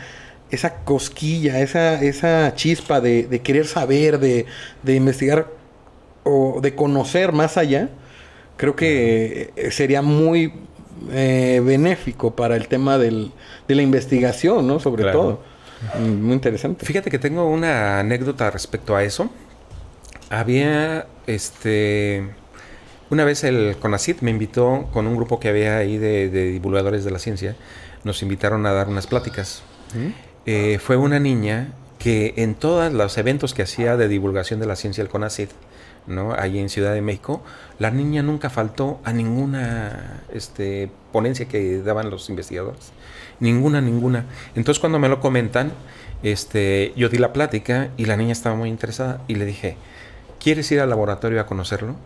esa cosquilla, esa, esa chispa de, de querer saber, de, de investigar o de conocer más allá, creo que eh, sería muy eh, benéfico para el tema del, de la investigación, ¿no? Sobre Claro. todo. Mm, Muy interesante. Fíjate que tengo una anécdota respecto a eso. Había, este, una vez el CONACIT me invitó con un grupo que había ahí de, de divulgadores de la ciencia, nos invitaron a dar unas pláticas. Eh, fue una niña que en todos los eventos que hacía de divulgación de la ciencia el CONACIT, ¿no? Ahí en Ciudad de México, la niña nunca faltó a ninguna este, ponencia que daban los investigadores. Ninguna, ninguna. Entonces cuando me lo comentan, este, yo di la plática y la niña estaba muy interesada y le dije, ¿quieres ir al laboratorio a conocerlo?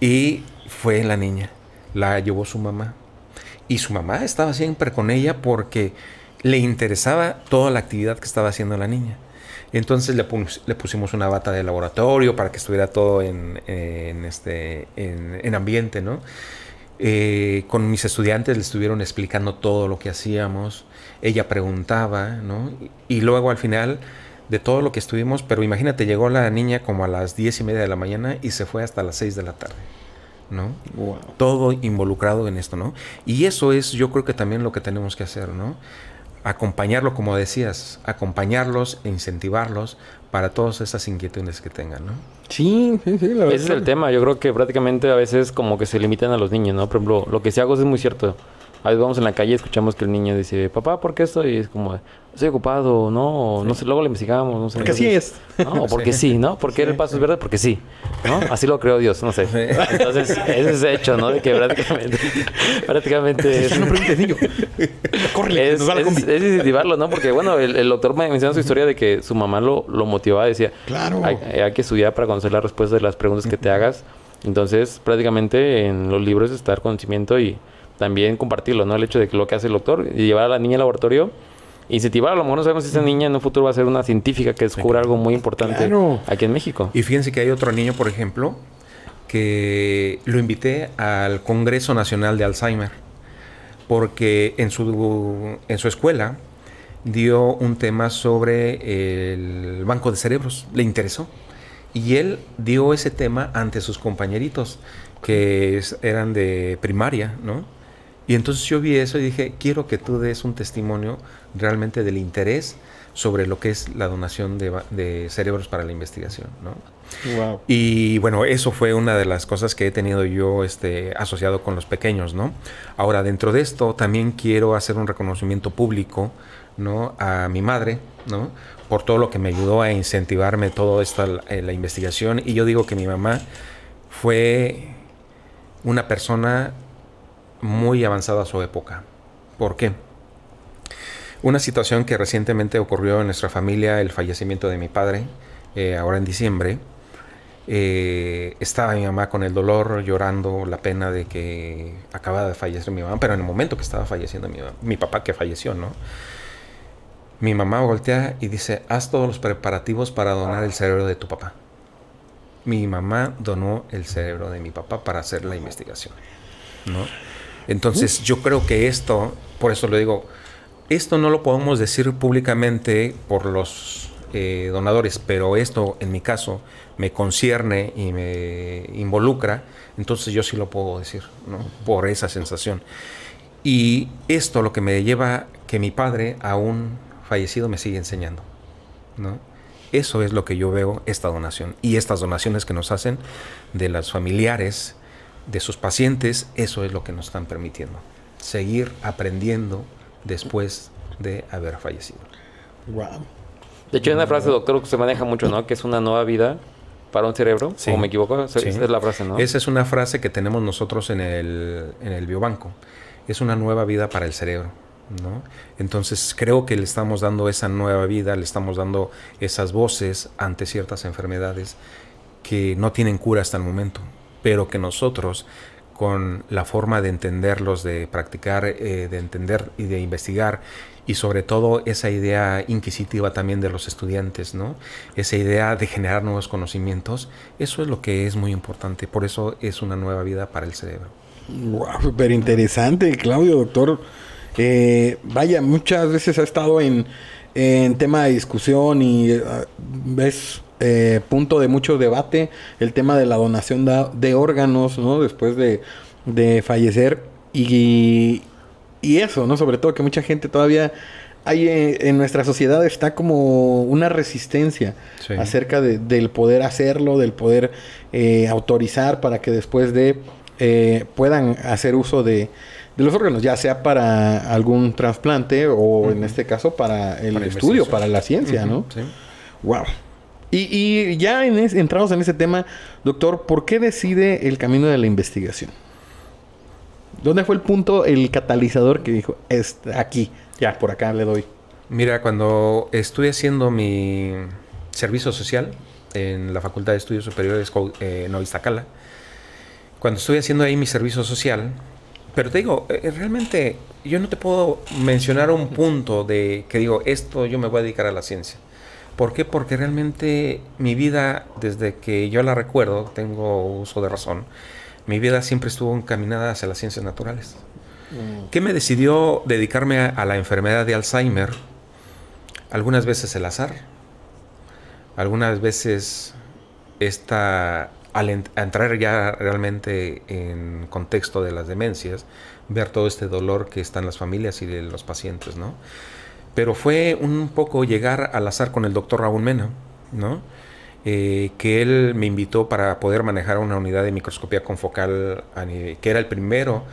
Y fue la niña, la llevó su mamá. Y su mamá estaba siempre con ella porque le interesaba toda la actividad que estaba haciendo la niña. Entonces le, pus- le pusimos una bata de laboratorio para que estuviera todo en, en este, en, en ambiente, ¿no? Eh, con mis estudiantes le estuvieron explicando todo lo que hacíamos. Ella preguntaba, ¿no? Y, luego al final de todo lo que estuvimos, pero imagínate, llegó la niña como a las diez y media de la mañana y se fue hasta las 6 de la tarde, ¿no? Wow. todo involucrado en esto, ¿no? Y eso es, yo creo que también lo que tenemos que hacer, ¿no? Acompañarlo, como decías, acompañarlos e incentivarlos para todas esas inquietudes que tengan, ¿no? Sí, sí, sí, la verdad. Ese es el tema. Yo creo que prácticamente a veces como que se limitan a los niños, ¿no? Por ejemplo, lo que se hago es muy cierto. A veces vamos en la calle y escuchamos que el niño dice, papá, ¿por qué esto? Y es como, estoy ocupado, ¿no? O no sé, luego le investigamos, no sé. Porque así Entonces, ¿no? Porque sí, ¿no? Porque el paso es verde, porque sí, ¿no? Así lo creó Dios, no sé. Entonces, ese es hecho, ¿no? De que prácticamente, [laughs] prácticamente es, No preguntes, niño. [laughs] Córrele, es, nos va la es- combi. es incentivarlo, ¿no? Porque, bueno, el, el doctor me menciona su historia de que su mamá lo, lo motivaba, decía, Claro. hay, hay que estudiar para conocer la respuesta de las preguntas que te hagas. Entonces, prácticamente en los libros está el conocimiento y también compartirlo, ¿no? El hecho de que lo que hace el doctor y llevar a la niña al laboratorio, incentivar, a lo mejor no sabemos si esa niña en un futuro va a ser una científica que descubra algo muy importante Claro. aquí en México. Y fíjense que hay otro niño, por ejemplo, que lo invité al Congreso Nacional de Alzheimer, porque en su, en su escuela dio un tema sobre el banco de cerebros, le interesó. Y él dio ese tema ante sus compañeritos que eran de primaria, ¿no? Y entonces yo vi eso y dije, quiero que tú des un testimonio realmente del interés sobre lo que es la donación de, cerebros para la investigación, ¿no? Wow. Y bueno, eso fue una de las cosas que he tenido yo este, asociado con los pequeños, ¿no? Ahora, dentro de esto, también quiero hacer un reconocimiento público, ¿no? A mi madre, ¿no? Por todo lo que me ayudó a incentivarme toda esta eh, la investigación. Y yo digo que mi mamá fue una persona muy avanzada a su época. ¿Por qué? Una situación que recientemente ocurrió en nuestra familia, el fallecimiento de mi padre, eh, ahora en diciembre. Eh, estaba mi mamá con el dolor, llorando la pena de que acababa de fallecer mi mamá, pero en el momento que estaba falleciendo mi, mi papá, que falleció, ¿no? Mi mamá voltea y dice, haz todos los preparativos para donar el cerebro de tu papá. Mi mamá donó el cerebro de mi papá para hacer la investigación, ¿no? Entonces yo creo que esto, por eso lo digo, esto no lo podemos decir públicamente por los eh, donadores, pero esto en mi caso me concierne y me involucra, entonces yo sí lo puedo decir, ¿no? Por esa sensación. Y esto lo que me lleva que mi padre, aún fallecido, me sigue enseñando. Eso es lo que yo veo esta donación. Y estas donaciones que nos hacen de las familiares, de sus pacientes, eso es lo que nos están permitiendo. Seguir aprendiendo después de haber fallecido. Wow. De hecho, hay una frase, doctor, que se maneja mucho, ¿no? Que es una nueva vida para un cerebro. Sí. ¿O me equivoco? Esa Sí. esa es la frase, ¿no? Esa es una frase que tenemos nosotros en el, en el biobanco. Es una nueva vida para el cerebro. ¿no? Entonces creo que le estamos dando esa nueva vida, le estamos dando esas voces ante ciertas enfermedades que no tienen cura hasta el momento, pero que nosotros con la forma de entenderlos, de practicar, eh, de entender y de investigar y sobre todo esa idea inquisitiva también de los estudiantes, ¿no? Esa idea de generar nuevos conocimientos, eso es lo que es muy importante, por eso es una nueva vida para el cerebro. Wow, súper interesante, Claudio, doctor. Eh, vaya, muchas veces ha estado en, tema de discusión y eh, es eh, punto de mucho debate el tema de la donación de órganos, ¿no? Después de, de fallecer y, y eso, ¿no? Sobre todo que mucha gente todavía hay eh, en nuestra sociedad está como una resistencia Sí. acerca de- del poder hacerlo, del poder eh, autorizar para que después de eh, puedan hacer uso de, de los órganos, ya sea para algún trasplante o en este caso para el Para estudio, para la ciencia, ¿no? Sí. Wow. Y, y ya en entrados en ese tema, doctor, ¿por qué decide el camino de la investigación? ¿Dónde fue el punto, el catalizador que dijo, "Es aquí, ya, por acá le doy? Mira, cuando estuve haciendo mi servicio social en la Facultad de Estudios Superiores eh, en cuando estuve haciendo ahí mi servicio social, pero te digo, eh, realmente yo no te puedo mencionar un punto de que digo, esto yo me voy a dedicar a la ciencia. ¿Por qué? Porque realmente mi vida, desde que yo la recuerdo, tengo uso de razón, mi vida siempre estuvo encaminada hacia las ciencias naturales. ¿Qué me decidió dedicarme a, a la enfermedad de Alzheimer? Algunas veces el azar, algunas veces esta, al entrar ya realmente en contexto de las demencias, ver todo este dolor que están las familias y de los pacientes, ¿no? Pero fue un poco llegar al azar con el doctor Raúl Mena, ¿no? Eh, que él me invitó para poder manejar una unidad de microscopía confocal, que era el primero,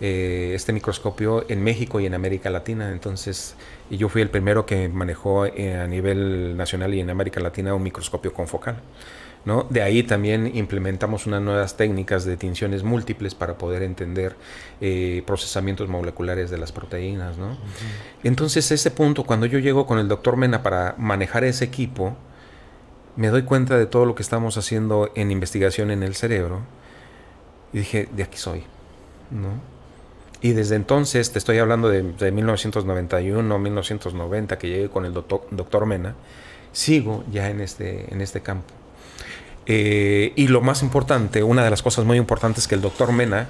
eh, este microscopio en México y en América Latina. Entonces, yo fui el primero que manejó eh, a nivel nacional y en América Latina un microscopio confocal. ¿No? De ahí también implementamos unas nuevas técnicas de tinciones múltiples para poder entender eh, procesamientos moleculares de las proteínas. ¿no? Entonces, ese punto, cuando yo llego con el doctor Mena para manejar ese equipo, me doy cuenta de todo lo que estamos haciendo en investigación en el cerebro y dije, de aquí soy. ¿no? Y desde entonces, te estoy hablando de, de 1991, 1990, que llegué con el doctor, doctor Mena, sigo ya en este, en este campo. Eh, y lo más importante, una de las cosas muy importantes que el doctor Mena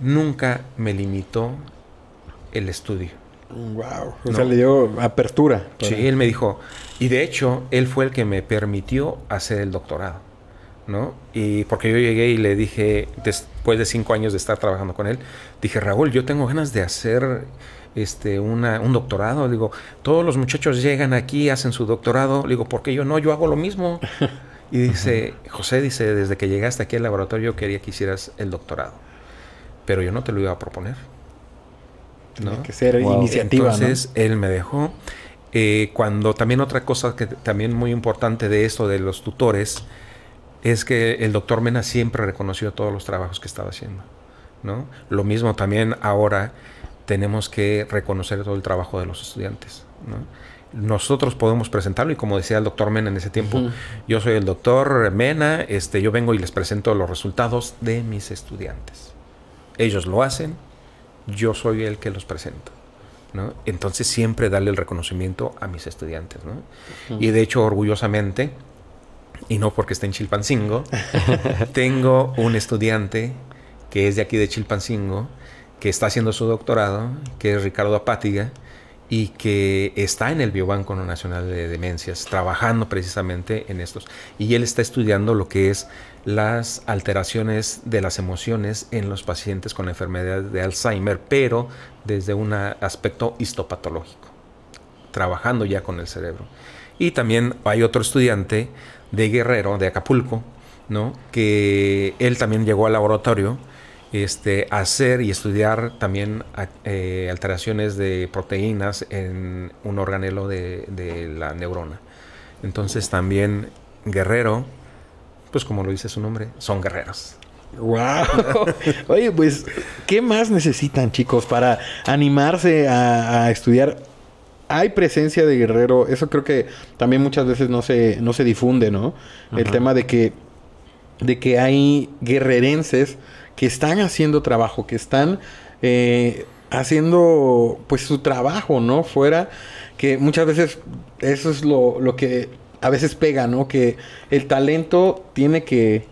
nunca me limitó el estudio. Wow. O No. sea, le dio apertura. para- Sí, él me dijo, Y de hecho, él fue el que me permitió hacer el doctorado, ¿no? Y porque yo llegué y le dije, después de cinco años de estar trabajando con él, dije, Raúl, yo tengo ganas de hacer este, una, un doctorado. Digo, todos los muchachos llegan aquí, hacen su doctorado. Le digo, ¿por qué yo no? Yo hago lo mismo. [laughs] Y dice, José dice, desde que llegaste aquí al laboratorio yo quería que hicieras el doctorado. Pero yo no te lo iba a proponer. Tiene que ser iniciativa, ¿no? Entonces él me dejó. Eh, cuando también otra cosa que también muy importante de esto de los tutores es que el doctor Mena siempre reconoció todos los trabajos que estaba haciendo. ¿no? Lo mismo también ahora tenemos que reconocer todo el trabajo de los estudiantes. ¿no? Nosotros podemos presentarlo y como decía el doctor Mena en ese tiempo, yo soy el doctor Mena, este, yo vengo y les presento los resultados de mis estudiantes. Ellos lo hacen, yo soy el que los presento. ¿no? Entonces siempre darle el reconocimiento a mis estudiantes. ¿no? Y de hecho, orgullosamente, y no porque esté en Chilpancingo, [laughs] tengo un estudiante que es de aquí de Chilpancingo, que está haciendo su doctorado, que es Ricardo Apátiga, y que está en el Biobanco Nacional de Demencias, trabajando precisamente en estos. Y él está estudiando lo que es las alteraciones de las emociones en los pacientes con enfermedad de Alzheimer, pero desde un aspecto histopatológico, trabajando ya con el cerebro. Y también hay otro estudiante de Guerrero, de Acapulco, ¿no? que él también llegó al laboratorio este, hacer y estudiar también eh, alteraciones de proteínas en un organelo de, de, la neurona. Entonces también Guerrero, pues como lo dice su nombre, son guerreros. ¡Wow! [laughs] Oye, pues, ¿qué más necesitan, chicos, para animarse a, a estudiar? hay presencia de guerrero, eso creo que también muchas veces no se, no se difunde, ¿no? Ajá. El tema de que, de que hay guerrerenses que están haciendo trabajo, que están eh, haciendo pues su trabajo, ¿no? Fuera, que muchas veces eso es lo, lo que a veces pega, ¿no? Que el talento tiene que,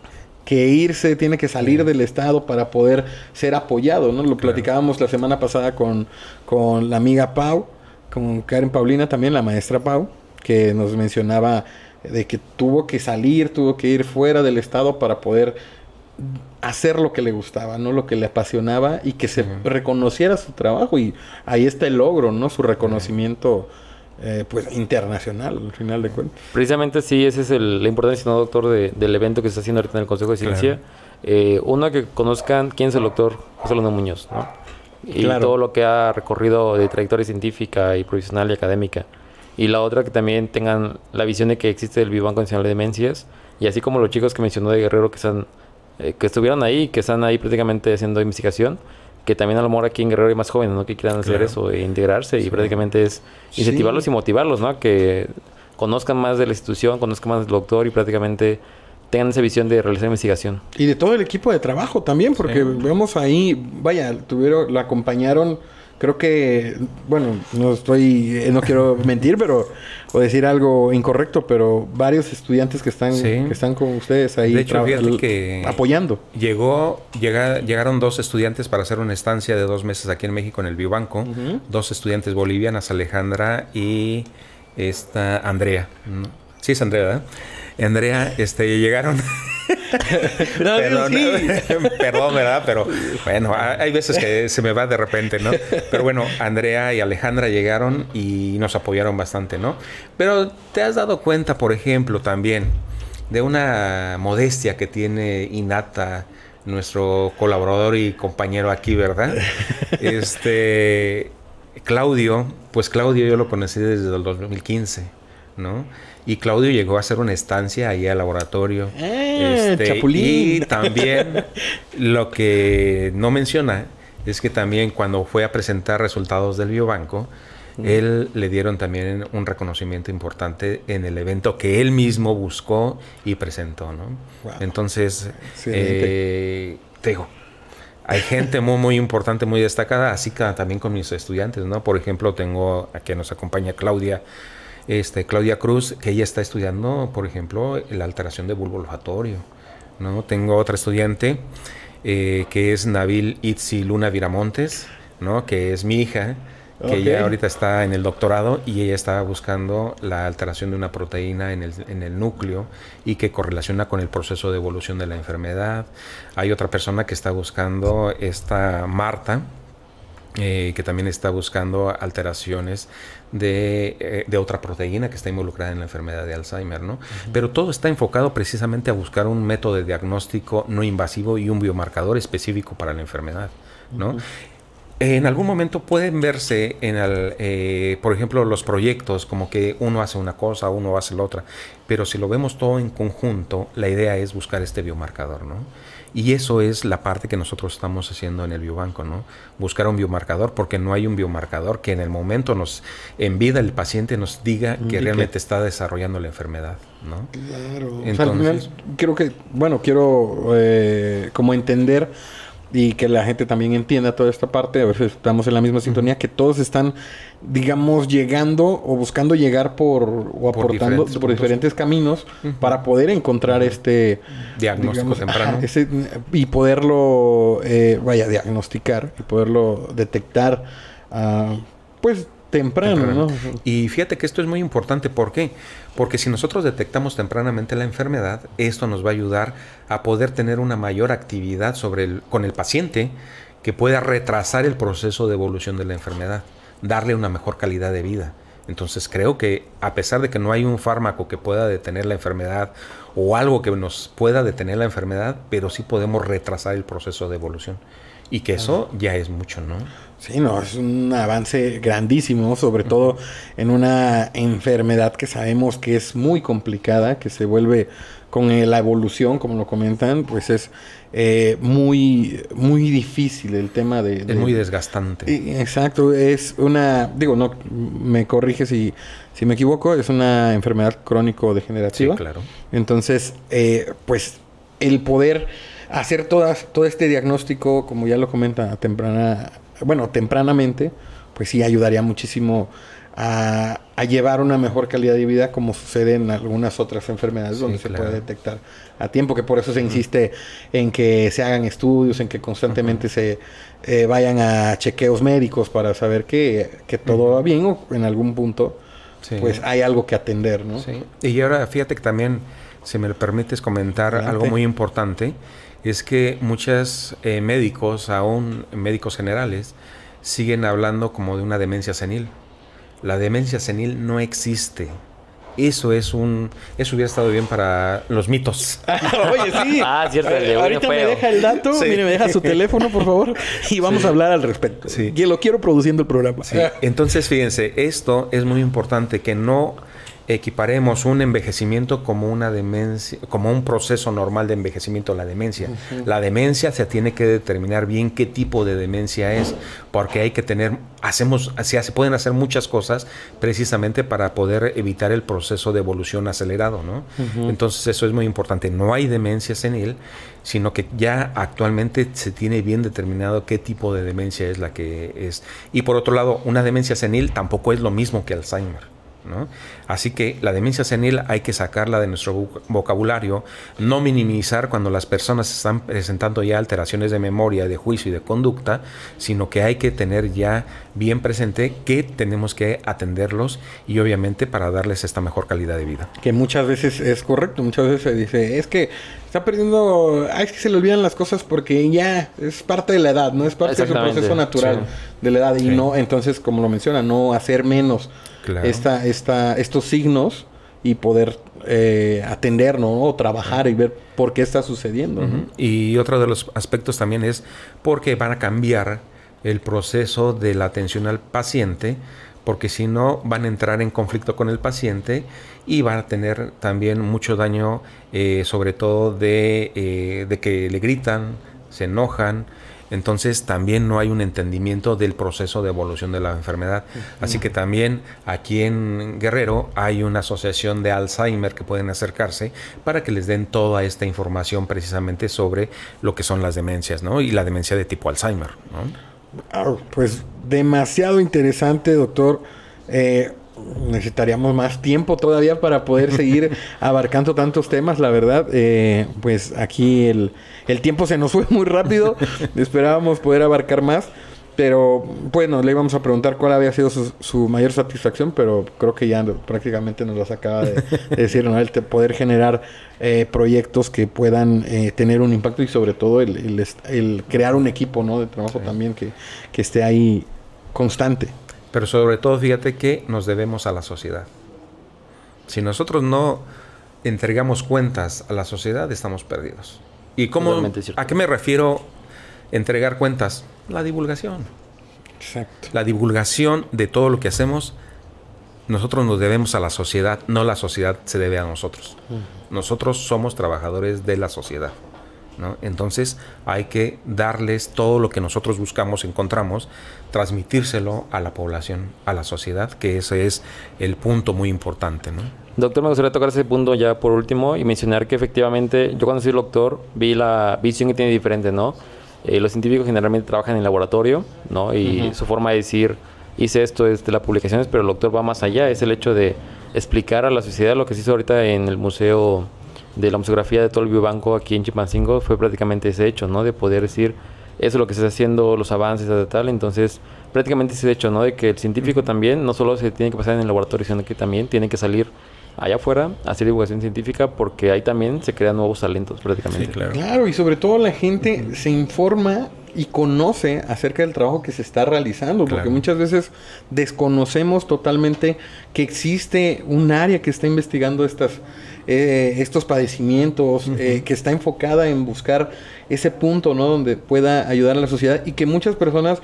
que irse, tiene que salir sí. del Estado para poder ser apoyado, ¿no? Lo platicábamos la semana pasada con, con la amiga Pau, con Karen Paulina también, la maestra Pau, que nos mencionaba de que tuvo que salir, tuvo que ir fuera del Estado para poder hacer lo que le gustaba, no lo que le apasionaba y que se uh -huh. reconociera su trabajo y ahí está el logro, ¿no? Su reconocimiento eh, pues internacional al final de cuentas. Precisamente sí, esa es el, la importancia, ¿no, doctor, de, del evento que se está haciendo ahorita en el Consejo de Ciencia. Claro. Eh, uno, que conozcan quién es el doctor José Luna Muñoz, ¿no? Y claro. todo lo que ha recorrido de trayectoria científica y profesional y académica. Y la otra, que también tengan la visión de que existe el Biobanco Nacional de Demencias. Y así como los chicos que mencionó de Guerrero que están eh, que estuvieron ahí, que están ahí prácticamente haciendo investigación, que también a lo mejor aquí en Guerrero hay más jóvenes, ¿no? Que quieran hacer claro. eso, e integrarse sí. y prácticamente es incentivarlos sí. y motivarlos, ¿no? Que conozcan más de la institución, conozcan más del doctor y prácticamente tengan esa visión de realizar investigación. Y de todo el equipo de trabajo también, porque sí. vemos ahí, vaya, tuvieron, la acompañaron creo que, bueno, no estoy, eh, no quiero [laughs] mentir, pero, o decir algo incorrecto, pero varios estudiantes que están, sí. que están con ustedes ahí de hecho, que apoyando. Llegó, llega, llegaron dos estudiantes para hacer una estancia de dos meses aquí en México en el Biobanco, uh -huh. dos estudiantes bolivianas, Alejandra y esta Andrea. Sí, es Andrea, ¿verdad? Andrea, este, llegaron. No, perdón, sí. [laughs] perdón, ¿verdad? Pero bueno, hay veces que se me va de repente, ¿no? Pero bueno, Andrea y Alejandra llegaron y nos apoyaron bastante, ¿no? Pero te has dado cuenta, por ejemplo, también de una modestia que tiene innata nuestro colaborador y compañero aquí, ¿verdad? Este Claudio, pues Claudio yo lo conocí desde el 2015, ¿no? Y Claudio llegó a hacer una estancia ahí al laboratorio. Eh, este, Chapulín. Y también lo que no menciona es que también cuando fue a presentar resultados del biobanco, mm. él le dieron también un reconocimiento importante en el evento que él mismo buscó y presentó, ¿no? Wow. Entonces, eh, te digo, hay gente muy, muy importante, muy destacada, así que también con mis estudiantes, ¿no? Por ejemplo, tengo a quien nos acompaña Claudia este, Claudia Cruz, que ella está estudiando, por ejemplo, la alteración de bulbo olfatorio. ¿no? Tengo otra estudiante eh, que es Nabil Itzi Luna Viramontes, ¿no? que es mi hija. que Ok. ella ahorita está en el doctorado y ella está buscando la alteración de una proteína en el, en el núcleo y que correlaciona con el proceso de evolución de la enfermedad. Hay otra persona que está buscando, esta Marta, eh, que también está buscando alteraciones de, eh, de otra proteína que está involucrada en la enfermedad de Alzheimer, ¿no? Pero todo está enfocado precisamente a buscar un método de diagnóstico no invasivo y un biomarcador específico para la enfermedad, ¿no? En algún momento pueden verse, en el, eh, por ejemplo, los proyectos como que uno hace una cosa, uno hace la otra, pero si lo vemos todo en conjunto, la idea es buscar este biomarcador, ¿no? Y eso es la parte que nosotros estamos haciendo en el biobanco, ¿no? Buscar un biomarcador porque no hay un biomarcador que en el momento nos, en vida el paciente nos diga que Indique. realmente está desarrollando la enfermedad, ¿no? Claro. O sea, al Entonces- final, creo que, bueno, quiero eh, como entender y que la gente también entienda toda esta parte, a veces estamos en la misma sintonía, que todos están, digamos, llegando o buscando llegar por, o aportando diferentes por diferentes caminos para poder encontrar este Diagnóstico temprano. ese- y poderlo, eh, vaya, diagnosticar y poderlo detectar, ah, pues, temprano, Temprano. ¿no? Y fíjate que esto es muy importante. ¿Por qué? Porque si nosotros detectamos tempranamente la enfermedad, esto nos va a ayudar a poder tener una mayor actividad sobre el, con el paciente que pueda retrasar el proceso de evolución de la enfermedad, darle una mejor calidad de vida. Entonces creo que a pesar de que no hay un fármaco que pueda detener la enfermedad o algo que nos pueda detener la enfermedad, pero sí podemos retrasar el proceso de evolución. Y que eso ya es mucho, ¿no? Sí, no, es un avance grandísimo, sobre todo en una enfermedad que sabemos que es muy complicada, que se vuelve con la evolución, como lo comentan, pues es eh, muy, muy difícil el tema de... de- Es muy desgastante. Exacto, es una, digo, no, me corrige si, si me equivoco, es una enfermedad Sí, crónico-degenerativa. claro. Entonces, eh, pues el poder hacer todas, todo este diagnóstico, como ya lo comenta, temprana, bueno, tempranamente, pues sí ayudaría muchísimo a, a llevar una mejor calidad de vida, como sucede en algunas otras enfermedades Sí, donde se puede detectar a tiempo, que por eso se insiste en que se hagan estudios, en que constantemente se eh, vayan a chequeos médicos para saber que, que todo va bien o en algún punto, Sí. pues hay algo que atender, ¿no? Sí. Y ahora fíjate que también, si me lo permites comentar Adelante. algo muy importante, es que muchos eh, médicos, aún médicos generales, siguen hablando como de una demencia senil. La demencia senil no existe. Eso es un... Eso hubiera estado bien para los mitos. [laughs] Oye, sí. [laughs] Ah, cierto, el de Eh, Ahorita me Feo. deja el dato, Sí. mire, me deja su teléfono, por favor, y vamos a hablar al respecto. Sí. Que lo quiero produciendo el programa. Sí. Entonces, fíjense, esto es muy importante que no equiparemos un envejecimiento como una demencia, como un proceso normal de envejecimiento la demencia. La demencia se tiene que determinar bien qué tipo de demencia es, porque hay que tener, hacemos, se, se pueden hacer muchas cosas precisamente para poder evitar el proceso de evolución acelerado, ¿no? Entonces eso es muy importante. No hay demencia senil, sino que ya actualmente se tiene bien determinado qué tipo de demencia es la que es. Y por otro lado, una demencia senil tampoco es lo mismo que Alzheimer. ¿No? Así que la demencia senil hay que sacarla de nuestro vo- vocabulario, no minimizar cuando las personas están presentando ya alteraciones de memoria, de juicio y de conducta, sino que hay que tener ya bien presente que tenemos que atenderlos y obviamente para darles esta mejor calidad de vida. Que muchas veces es correcto, muchas veces se dice, es que está perdiendo, ah, es que se le olvidan las cosas porque ya es parte de la edad, no es parte de su proceso natural sí. de la edad y Sí. no, entonces como lo menciona, no hacer menos Claro. esta, esta, estos signos y poder eh, atender, ¿no? O trabajar y ver por qué está sucediendo, ¿no? Y otro de los aspectos también es porque van a cambiar el proceso de la atención al paciente, porque si no van a entrar en conflicto con el paciente y van a tener también mucho daño, eh, sobre todo de, eh, de que le gritan, se enojan. Entonces también no hay un entendimiento del proceso de evolución de la enfermedad. Así que también aquí en Guerrero hay una asociación de Alzheimer que pueden acercarse para que les den toda esta información precisamente sobre lo que son las demencias, ¿no? Y la demencia de tipo Alzheimer, ¿no? Ah, pues demasiado interesante, doctor. Eh, necesitaríamos más tiempo todavía para poder seguir [laughs] abarcando tantos temas, la verdad. Eh, pues aquí el, el tiempo se nos fue muy rápido. Esperábamos poder abarcar más. Pero bueno, le íbamos a preguntar cuál había sido su, su mayor satisfacción, pero creo que ya prácticamente nos las acaba de, de [laughs] decir, ¿no? El te- poder generar eh, proyectos que puedan eh, tener un impacto y sobre todo el, el el crear un equipo, ¿no? De trabajo también que, que esté ahí constante. Pero sobre todo, fíjate que nos debemos a la sociedad. Si nosotros no entregamos cuentas a la sociedad, estamos perdidos. ¿Y cómo? ¿A qué me refiero entregar cuentas? La divulgación. Exacto. La divulgación de todo lo que hacemos, nosotros nos debemos a la sociedad, no la sociedad se debe a nosotros. Nosotros somos trabajadores de la sociedad. ¿No? Entonces hay que darles todo lo que nosotros buscamos, encontramos, transmitírselo a la población, a la sociedad, que ese es el punto muy importante. ¿no? Doctor, me gustaría tocar ese punto ya por último y mencionar que efectivamente yo cuando soy doctor vi la visión que tiene diferente, ¿no? Eh, los científicos generalmente trabajan en laboratorio, ¿no? Y su forma de decir, hice esto es de las publicaciones, pero el doctor va más allá, es el hecho de explicar a la sociedad lo que se hizo ahorita en el Museo de la Museografía de todo el Biobanco aquí en Chimpancingo, fue prácticamente ese hecho, ¿no? De poder decir, eso es lo que se está haciendo, los avances, de tal, entonces prácticamente ese hecho, ¿no? De que el científico también no solo se tiene que pasar en el laboratorio, sino que también tiene que salir allá afuera a hacer divulgación científica porque ahí también se crean nuevos talentos prácticamente. Claro, y sobre todo la gente se informa y conoce acerca del trabajo que se está realizando, porque Claro. muchas veces desconocemos totalmente que existe un área que está investigando estas, eh, estos padecimientos, eh, que está enfocada en buscar ese punto, ¿no? Donde pueda ayudar a la sociedad y que muchas personas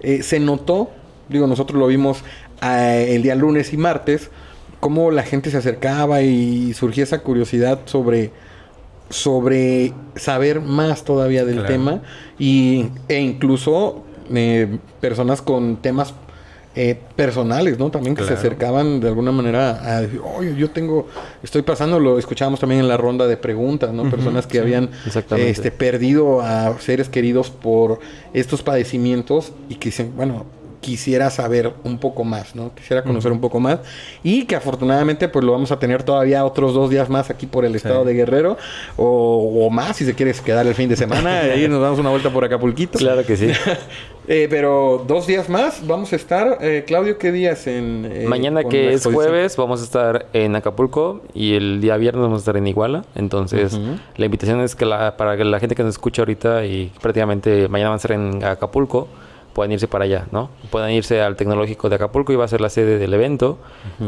eh, se notó, digo, nosotros lo vimos ah, el día lunes y martes, cómo la gente se acercaba y surgía esa curiosidad sobre sobre saber más todavía del Claro. tema y, e incluso personas con temas eh, personales, ¿no? También que se acercaban de alguna manera a decir, oye, yo tengo, estoy pasando, lo escuchábamos también en la ronda de preguntas, ¿no? Personas que habían este, perdido a seres queridos por estos padecimientos y que dicen, bueno, quisiera saber un poco más, ¿no? Quisiera conocer un poco más y que afortunadamente pues lo vamos a tener todavía otros dos días más aquí por el estado de Guerrero o, o más si se quieres quedar el fin de semana [laughs] ahí nos damos una vuelta por Acapulquito. Claro que sí. [laughs] Eh, pero dos días más vamos a estar, eh, Claudio, ¿qué días en eh, Mañana que es jueves vamos a estar en Acapulco y el día viernes vamos a estar en Iguala. Entonces la invitación es que la, para que la gente que nos escucha ahorita y prácticamente mañana van a estar en Acapulco puedan irse para allá, ¿no? Puedan irse al Tecnológico de Acapulco y va a ser la sede del evento.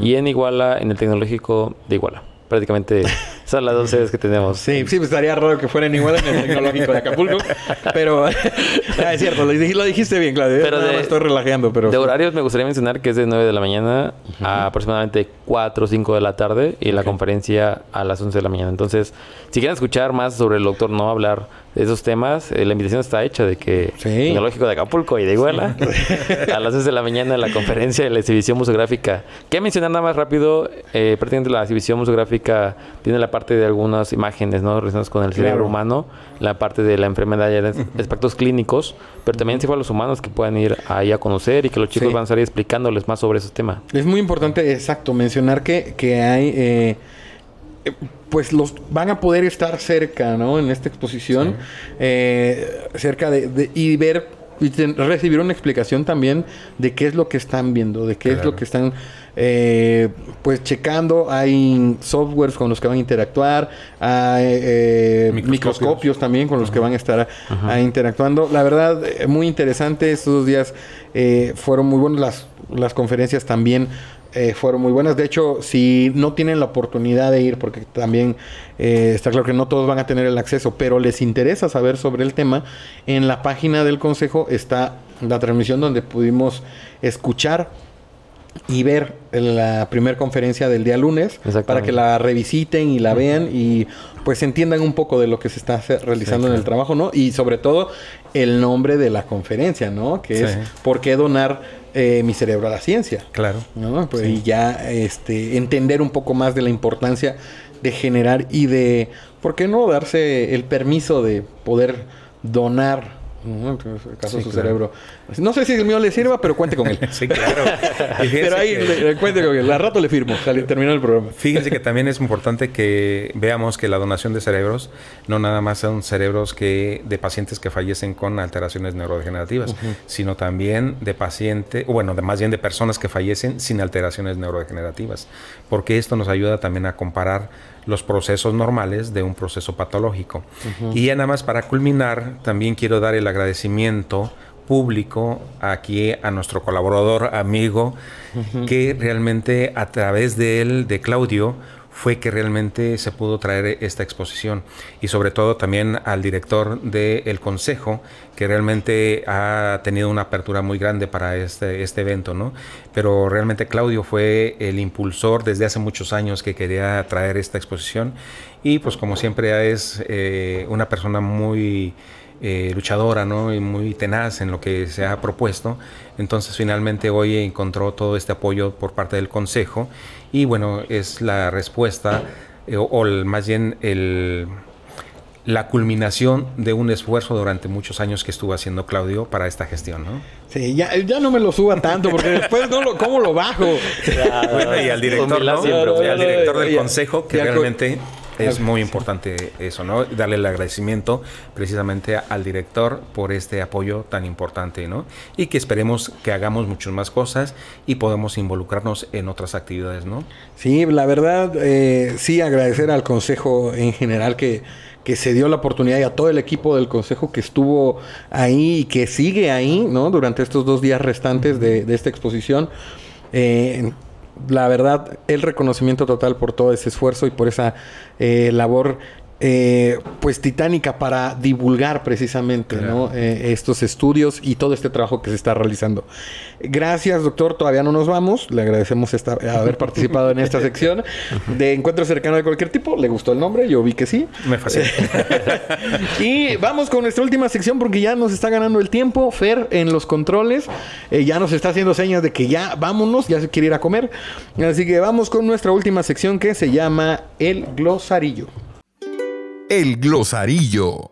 Y en Iguala, en el Tecnológico de Iguala. Prácticamente [laughs] son las dos sedes que tenemos. Sí, sí, pues estaría raro que fueran igual en el tecnológico de Acapulco. [laughs] pero [laughs] ah, es cierto, lo, lo dijiste bien, Claudio. Pero Nada de- más estoy relajeando, pero De horarios me gustaría mencionar que es de 9 de la mañana a aproximadamente 4 o 5 de la tarde y la conferencia a las 11 de la mañana. Entonces, si quieren escuchar más sobre el doctor No hablar esos temas, eh, la invitación está hecha de que Sí. Tecnológico de Acapulco y de Iguala a las 11 de la mañana la conferencia de la exhibición museográfica. Que mencionar nada más rápido, eh, prácticamente la exhibición museográfica tiene la parte de algunas imágenes ¿no? relacionadas con el cerebro humano, la parte de la enfermedad y de aspectos clínicos, pero también sí para los humanos que puedan ir ahí a conocer y que los chicos Sí. van a ahí explicándoles más sobre ese tema. Es muy importante, exacto, mencionar que, que hay, eh, pues los van a poder estar cerca, ¿no? En esta exposición, eh, cerca de, de- y ver y ten- recibir una explicación también de qué es lo que están viendo, de qué es lo que están, eh, pues checando. Hay softwares con los que van a interactuar, hay eh, Microscopios. microscopios también con los que van a estar ah, interactuando. La verdad, eh, muy interesante. Estos dos días eh, fueron muy buenos. Las, las conferencias también eh, fueron muy buenas. De hecho, si no tienen la oportunidad de ir, porque también eh, está claro que no todos van a tener el acceso, pero les interesa saber sobre el tema, en la página del Consejo está la transmisión donde pudimos escuchar y ver la primera conferencia del día lunes para que la revisiten y la vean y pues entiendan un poco de lo que se está realizando en el trabajo, ¿no? Y sobre todo el nombre de la conferencia, ¿no? Que es. ¿Por qué donar eh, mi cerebro a la ciencia? Claro. ¿no? Pues, Y ya este, entender un poco más de la importancia de generar y de, ¿por qué no darse el permiso de poder donar Entonces, acaso Sí, su claro. cerebro. No sé si el mío le sirva, pero cuente con él. [laughs] Sí, claro. [laughs] Pero ahí que- le- le cuente con él. Al rato le firmo. Terminó el programa. Fíjense que también es importante que veamos que la donación de cerebros no nada más son cerebros que de pacientes que fallecen con alteraciones neurodegenerativas, sino también de pacientes, bueno, de más bien de personas que fallecen sin alteraciones neurodegenerativas, porque esto nos ayuda también a comparar los procesos normales de un proceso patológico. Y ya nada más para culminar, también quiero dar el agradecimiento público aquí a nuestro colaborador, amigo, que realmente a través de él, de Claudio, fue que realmente se pudo traer esta exposición y sobre todo también al director del consejo que realmente ha tenido una apertura muy grande para este, este evento, ¿no? Pero realmente Claudio fue el impulsor desde hace muchos años que quería traer esta exposición y pues como siempre es eh, una persona muy eh, luchadora, ¿no? Y muy tenaz en lo que se ha propuesto. Entonces, finalmente hoy encontró todo este apoyo por parte del Consejo y bueno, es la respuesta eh, o, o el- más bien el la culminación de un esfuerzo durante muchos años que estuvo haciendo Claudio para esta gestión, ¿no? Sí, ya, ya no me lo suba tanto, porque después no lo, ¿cómo lo bajo? Bueno, y al director, Humildad ¿no? siempre, Y al director del consejo, que realmente es muy importante eso, ¿no? Darle el agradecimiento precisamente al director por este apoyo tan importante, ¿no? Y que esperemos que hagamos muchas más cosas y podamos involucrarnos en otras actividades, ¿no? Sí, la verdad, eh, sí agradecer al Consejo en general que, que se dio la oportunidad y a todo el equipo del Consejo que estuvo ahí y que sigue ahí, ¿no? Durante estos dos días restantes de, de esta exposición. Eh, la verdad, el reconocimiento total por todo ese esfuerzo y por esa eh, labor eh, pues titánica para divulgar precisamente ¿no? Eh, estos estudios y todo este trabajo que se está realizando. Gracias, doctor. Todavía no nos vamos. Le agradecemos esta- haber participado en esta [laughs] sección de encuentro cercano de cualquier tipo. ¿Le gustó el nombre? Yo vi que sí. Me fascina. [laughs] Y vamos con nuestra última sección porque ya nos está ganando el tiempo. Fer en los controles eh, ya nos está haciendo señas de que ya vámonos, ya se quiere ir a comer. Así que vamos con nuestra última sección que se llama El Glosarillo. El glosarillo.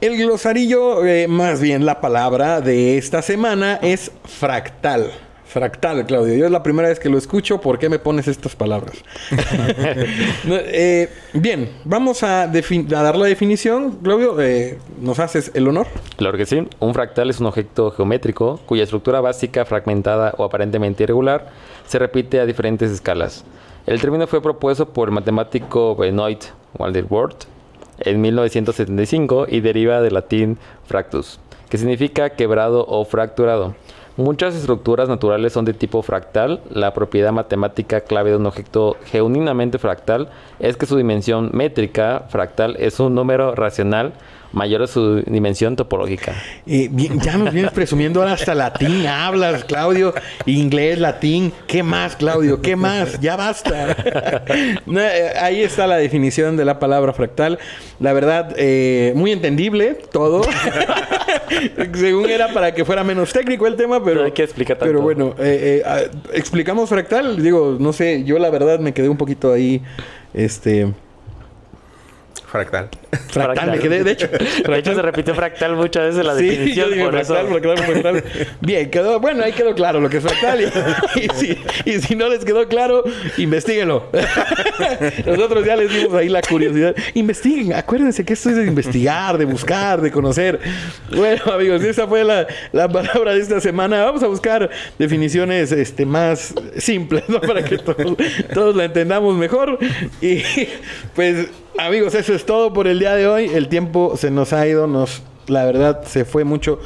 El glosarillo, eh, más bien la palabra de esta semana es fractal. Fractal, Claudio. Yo es la primera vez que lo escucho. ¿Por qué me pones estas palabras? [laughs] Eh, bien, vamos a dar la definición. Claudio, eh, ¿nos haces el honor? Claro que sí. Un fractal es un objeto geométrico cuya estructura básica, fragmentada o aparentemente irregular, se repite a diferentes escalas. El término fue propuesto por el matemático Benoit Walderworth en 1975 y deriva del latín fractus, que significa quebrado o fracturado. Muchas estructuras naturales son de tipo fractal. La propiedad matemática clave de un objeto genuinamente fractal es que su dimensión métrica fractal es un número racional mayor a su dimensión topológica. Eh, ya nos vienes presumiendo ahora hasta latín. Hablas, Claudio. Inglés, latín. ¿Qué más, Claudio? ¿Qué más? Ya basta. [laughs] Eh, ahí está la definición de la palabra fractal. La verdad, eh, muy entendible todo. [laughs] Según era para que fuera menos técnico el tema, pero... No hay que explicar tanto. Pero bueno, eh, eh, ah, explicamos fractal. Digo, no sé, yo la verdad me quedé un poquito ahí... Este... Fractal. Fractal, me quedé, de hecho. De hecho, se repitió fractal muchas veces la Sí, definición. yo dije por eso- fractal, fractal, fractal. Bien, quedó, bueno, ahí quedó claro lo que es fractal. Y, y si, y si no les quedó claro, investiguenlo. Nosotros ya les dimos ahí la curiosidad. Investiguen, acuérdense que esto es de investigar, de buscar, de conocer. Bueno, amigos, esa fue la, la palabra de esta semana. Vamos a buscar definiciones este, más simples, ¿no? Para que todos, todos la entendamos mejor. Y pues, amigos, eso es todo por el día de hoy. El tiempo se nos ha ido, nos, la verdad, se fue mucho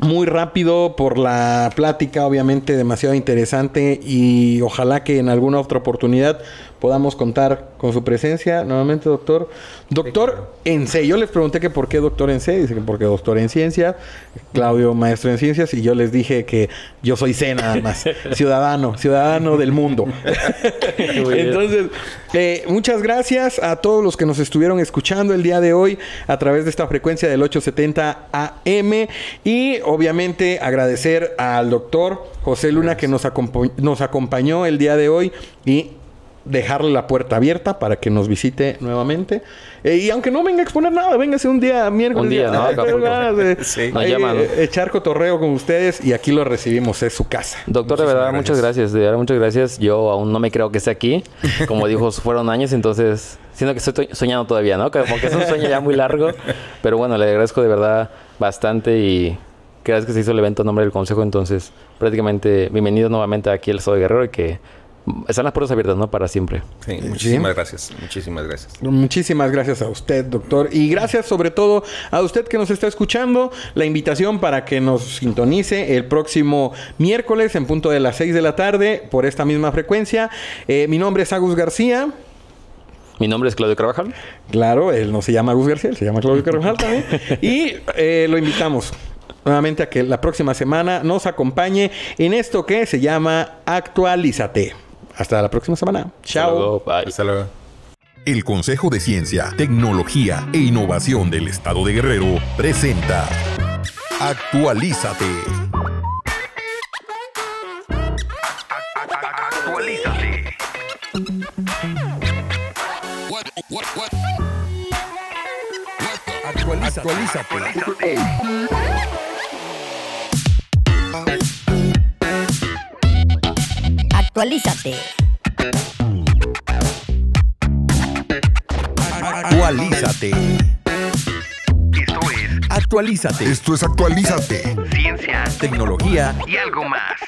muy rápido por la plática, obviamente demasiado interesante y ojalá que en alguna otra oportunidad podamos contar con su presencia nuevamente, doctor. Doctor en C. Yo les pregunté que por qué doctor en C. Dice que porque doctor en ciencias. Claudio, maestro en ciencias. Y yo les dije que yo soy C nada más. [laughs] ciudadano, ciudadano del mundo. [laughs] Entonces, eh, muchas gracias a todos los que nos estuvieron escuchando el día de hoy a través de esta frecuencia del 870 AM y obviamente agradecer al doctor José Luna que nos, acompa- nos acompañó el día de hoy y dejarle la puerta abierta para que nos visite nuevamente. Eh, y aunque no venga a exponer nada, véngase un día miércoles. Un día, ¿no? Acapulco. [laughs] ganas de- Sí. Ahí, eh, echar cotorreo con ustedes y aquí lo recibimos, es su casa. Doctor, de verdad, muchas gracias. De verdad, muchas gracias. Yo aún no me creo que esté aquí. Como dijo, [laughs] fueron años, entonces siento que estoy to- soñando todavía, ¿no? Como que es un sueño ya muy largo. Pero bueno, le agradezco de verdad bastante y gracias que se hizo el evento en nombre del consejo. Entonces, prácticamente bienvenido nuevamente aquí al Estado de Guerrero y que están las puertas abiertas, ¿no? Para siempre. Sí, muchísimas gracias. Muchísimas gracias. Muchísimas gracias a usted, doctor. Y gracias sobre todo a usted que nos está escuchando. La invitación para que nos sintonice el próximo miércoles en punto de las 6 de la tarde por esta misma frecuencia. Eh, mi nombre es Agus García. Mi nombre es Claudio Carvajal. Claro, él no se llama Agus García, él se llama Claudio Carvajal también. [laughs] Y eh, lo invitamos nuevamente a que la próxima semana nos acompañe en esto que se llama Actualízate. Hasta la próxima semana. Chao. Luego, bye. Hasta luego. El Consejo de Ciencia, Tecnología e Innovación del Estado de Guerrero presenta Actualízate. Actualízate. Actualízate. Actualízate. Actualízate. Esto es Actualízate. Esto es Actualízate. ciencia Tecnología y algo más.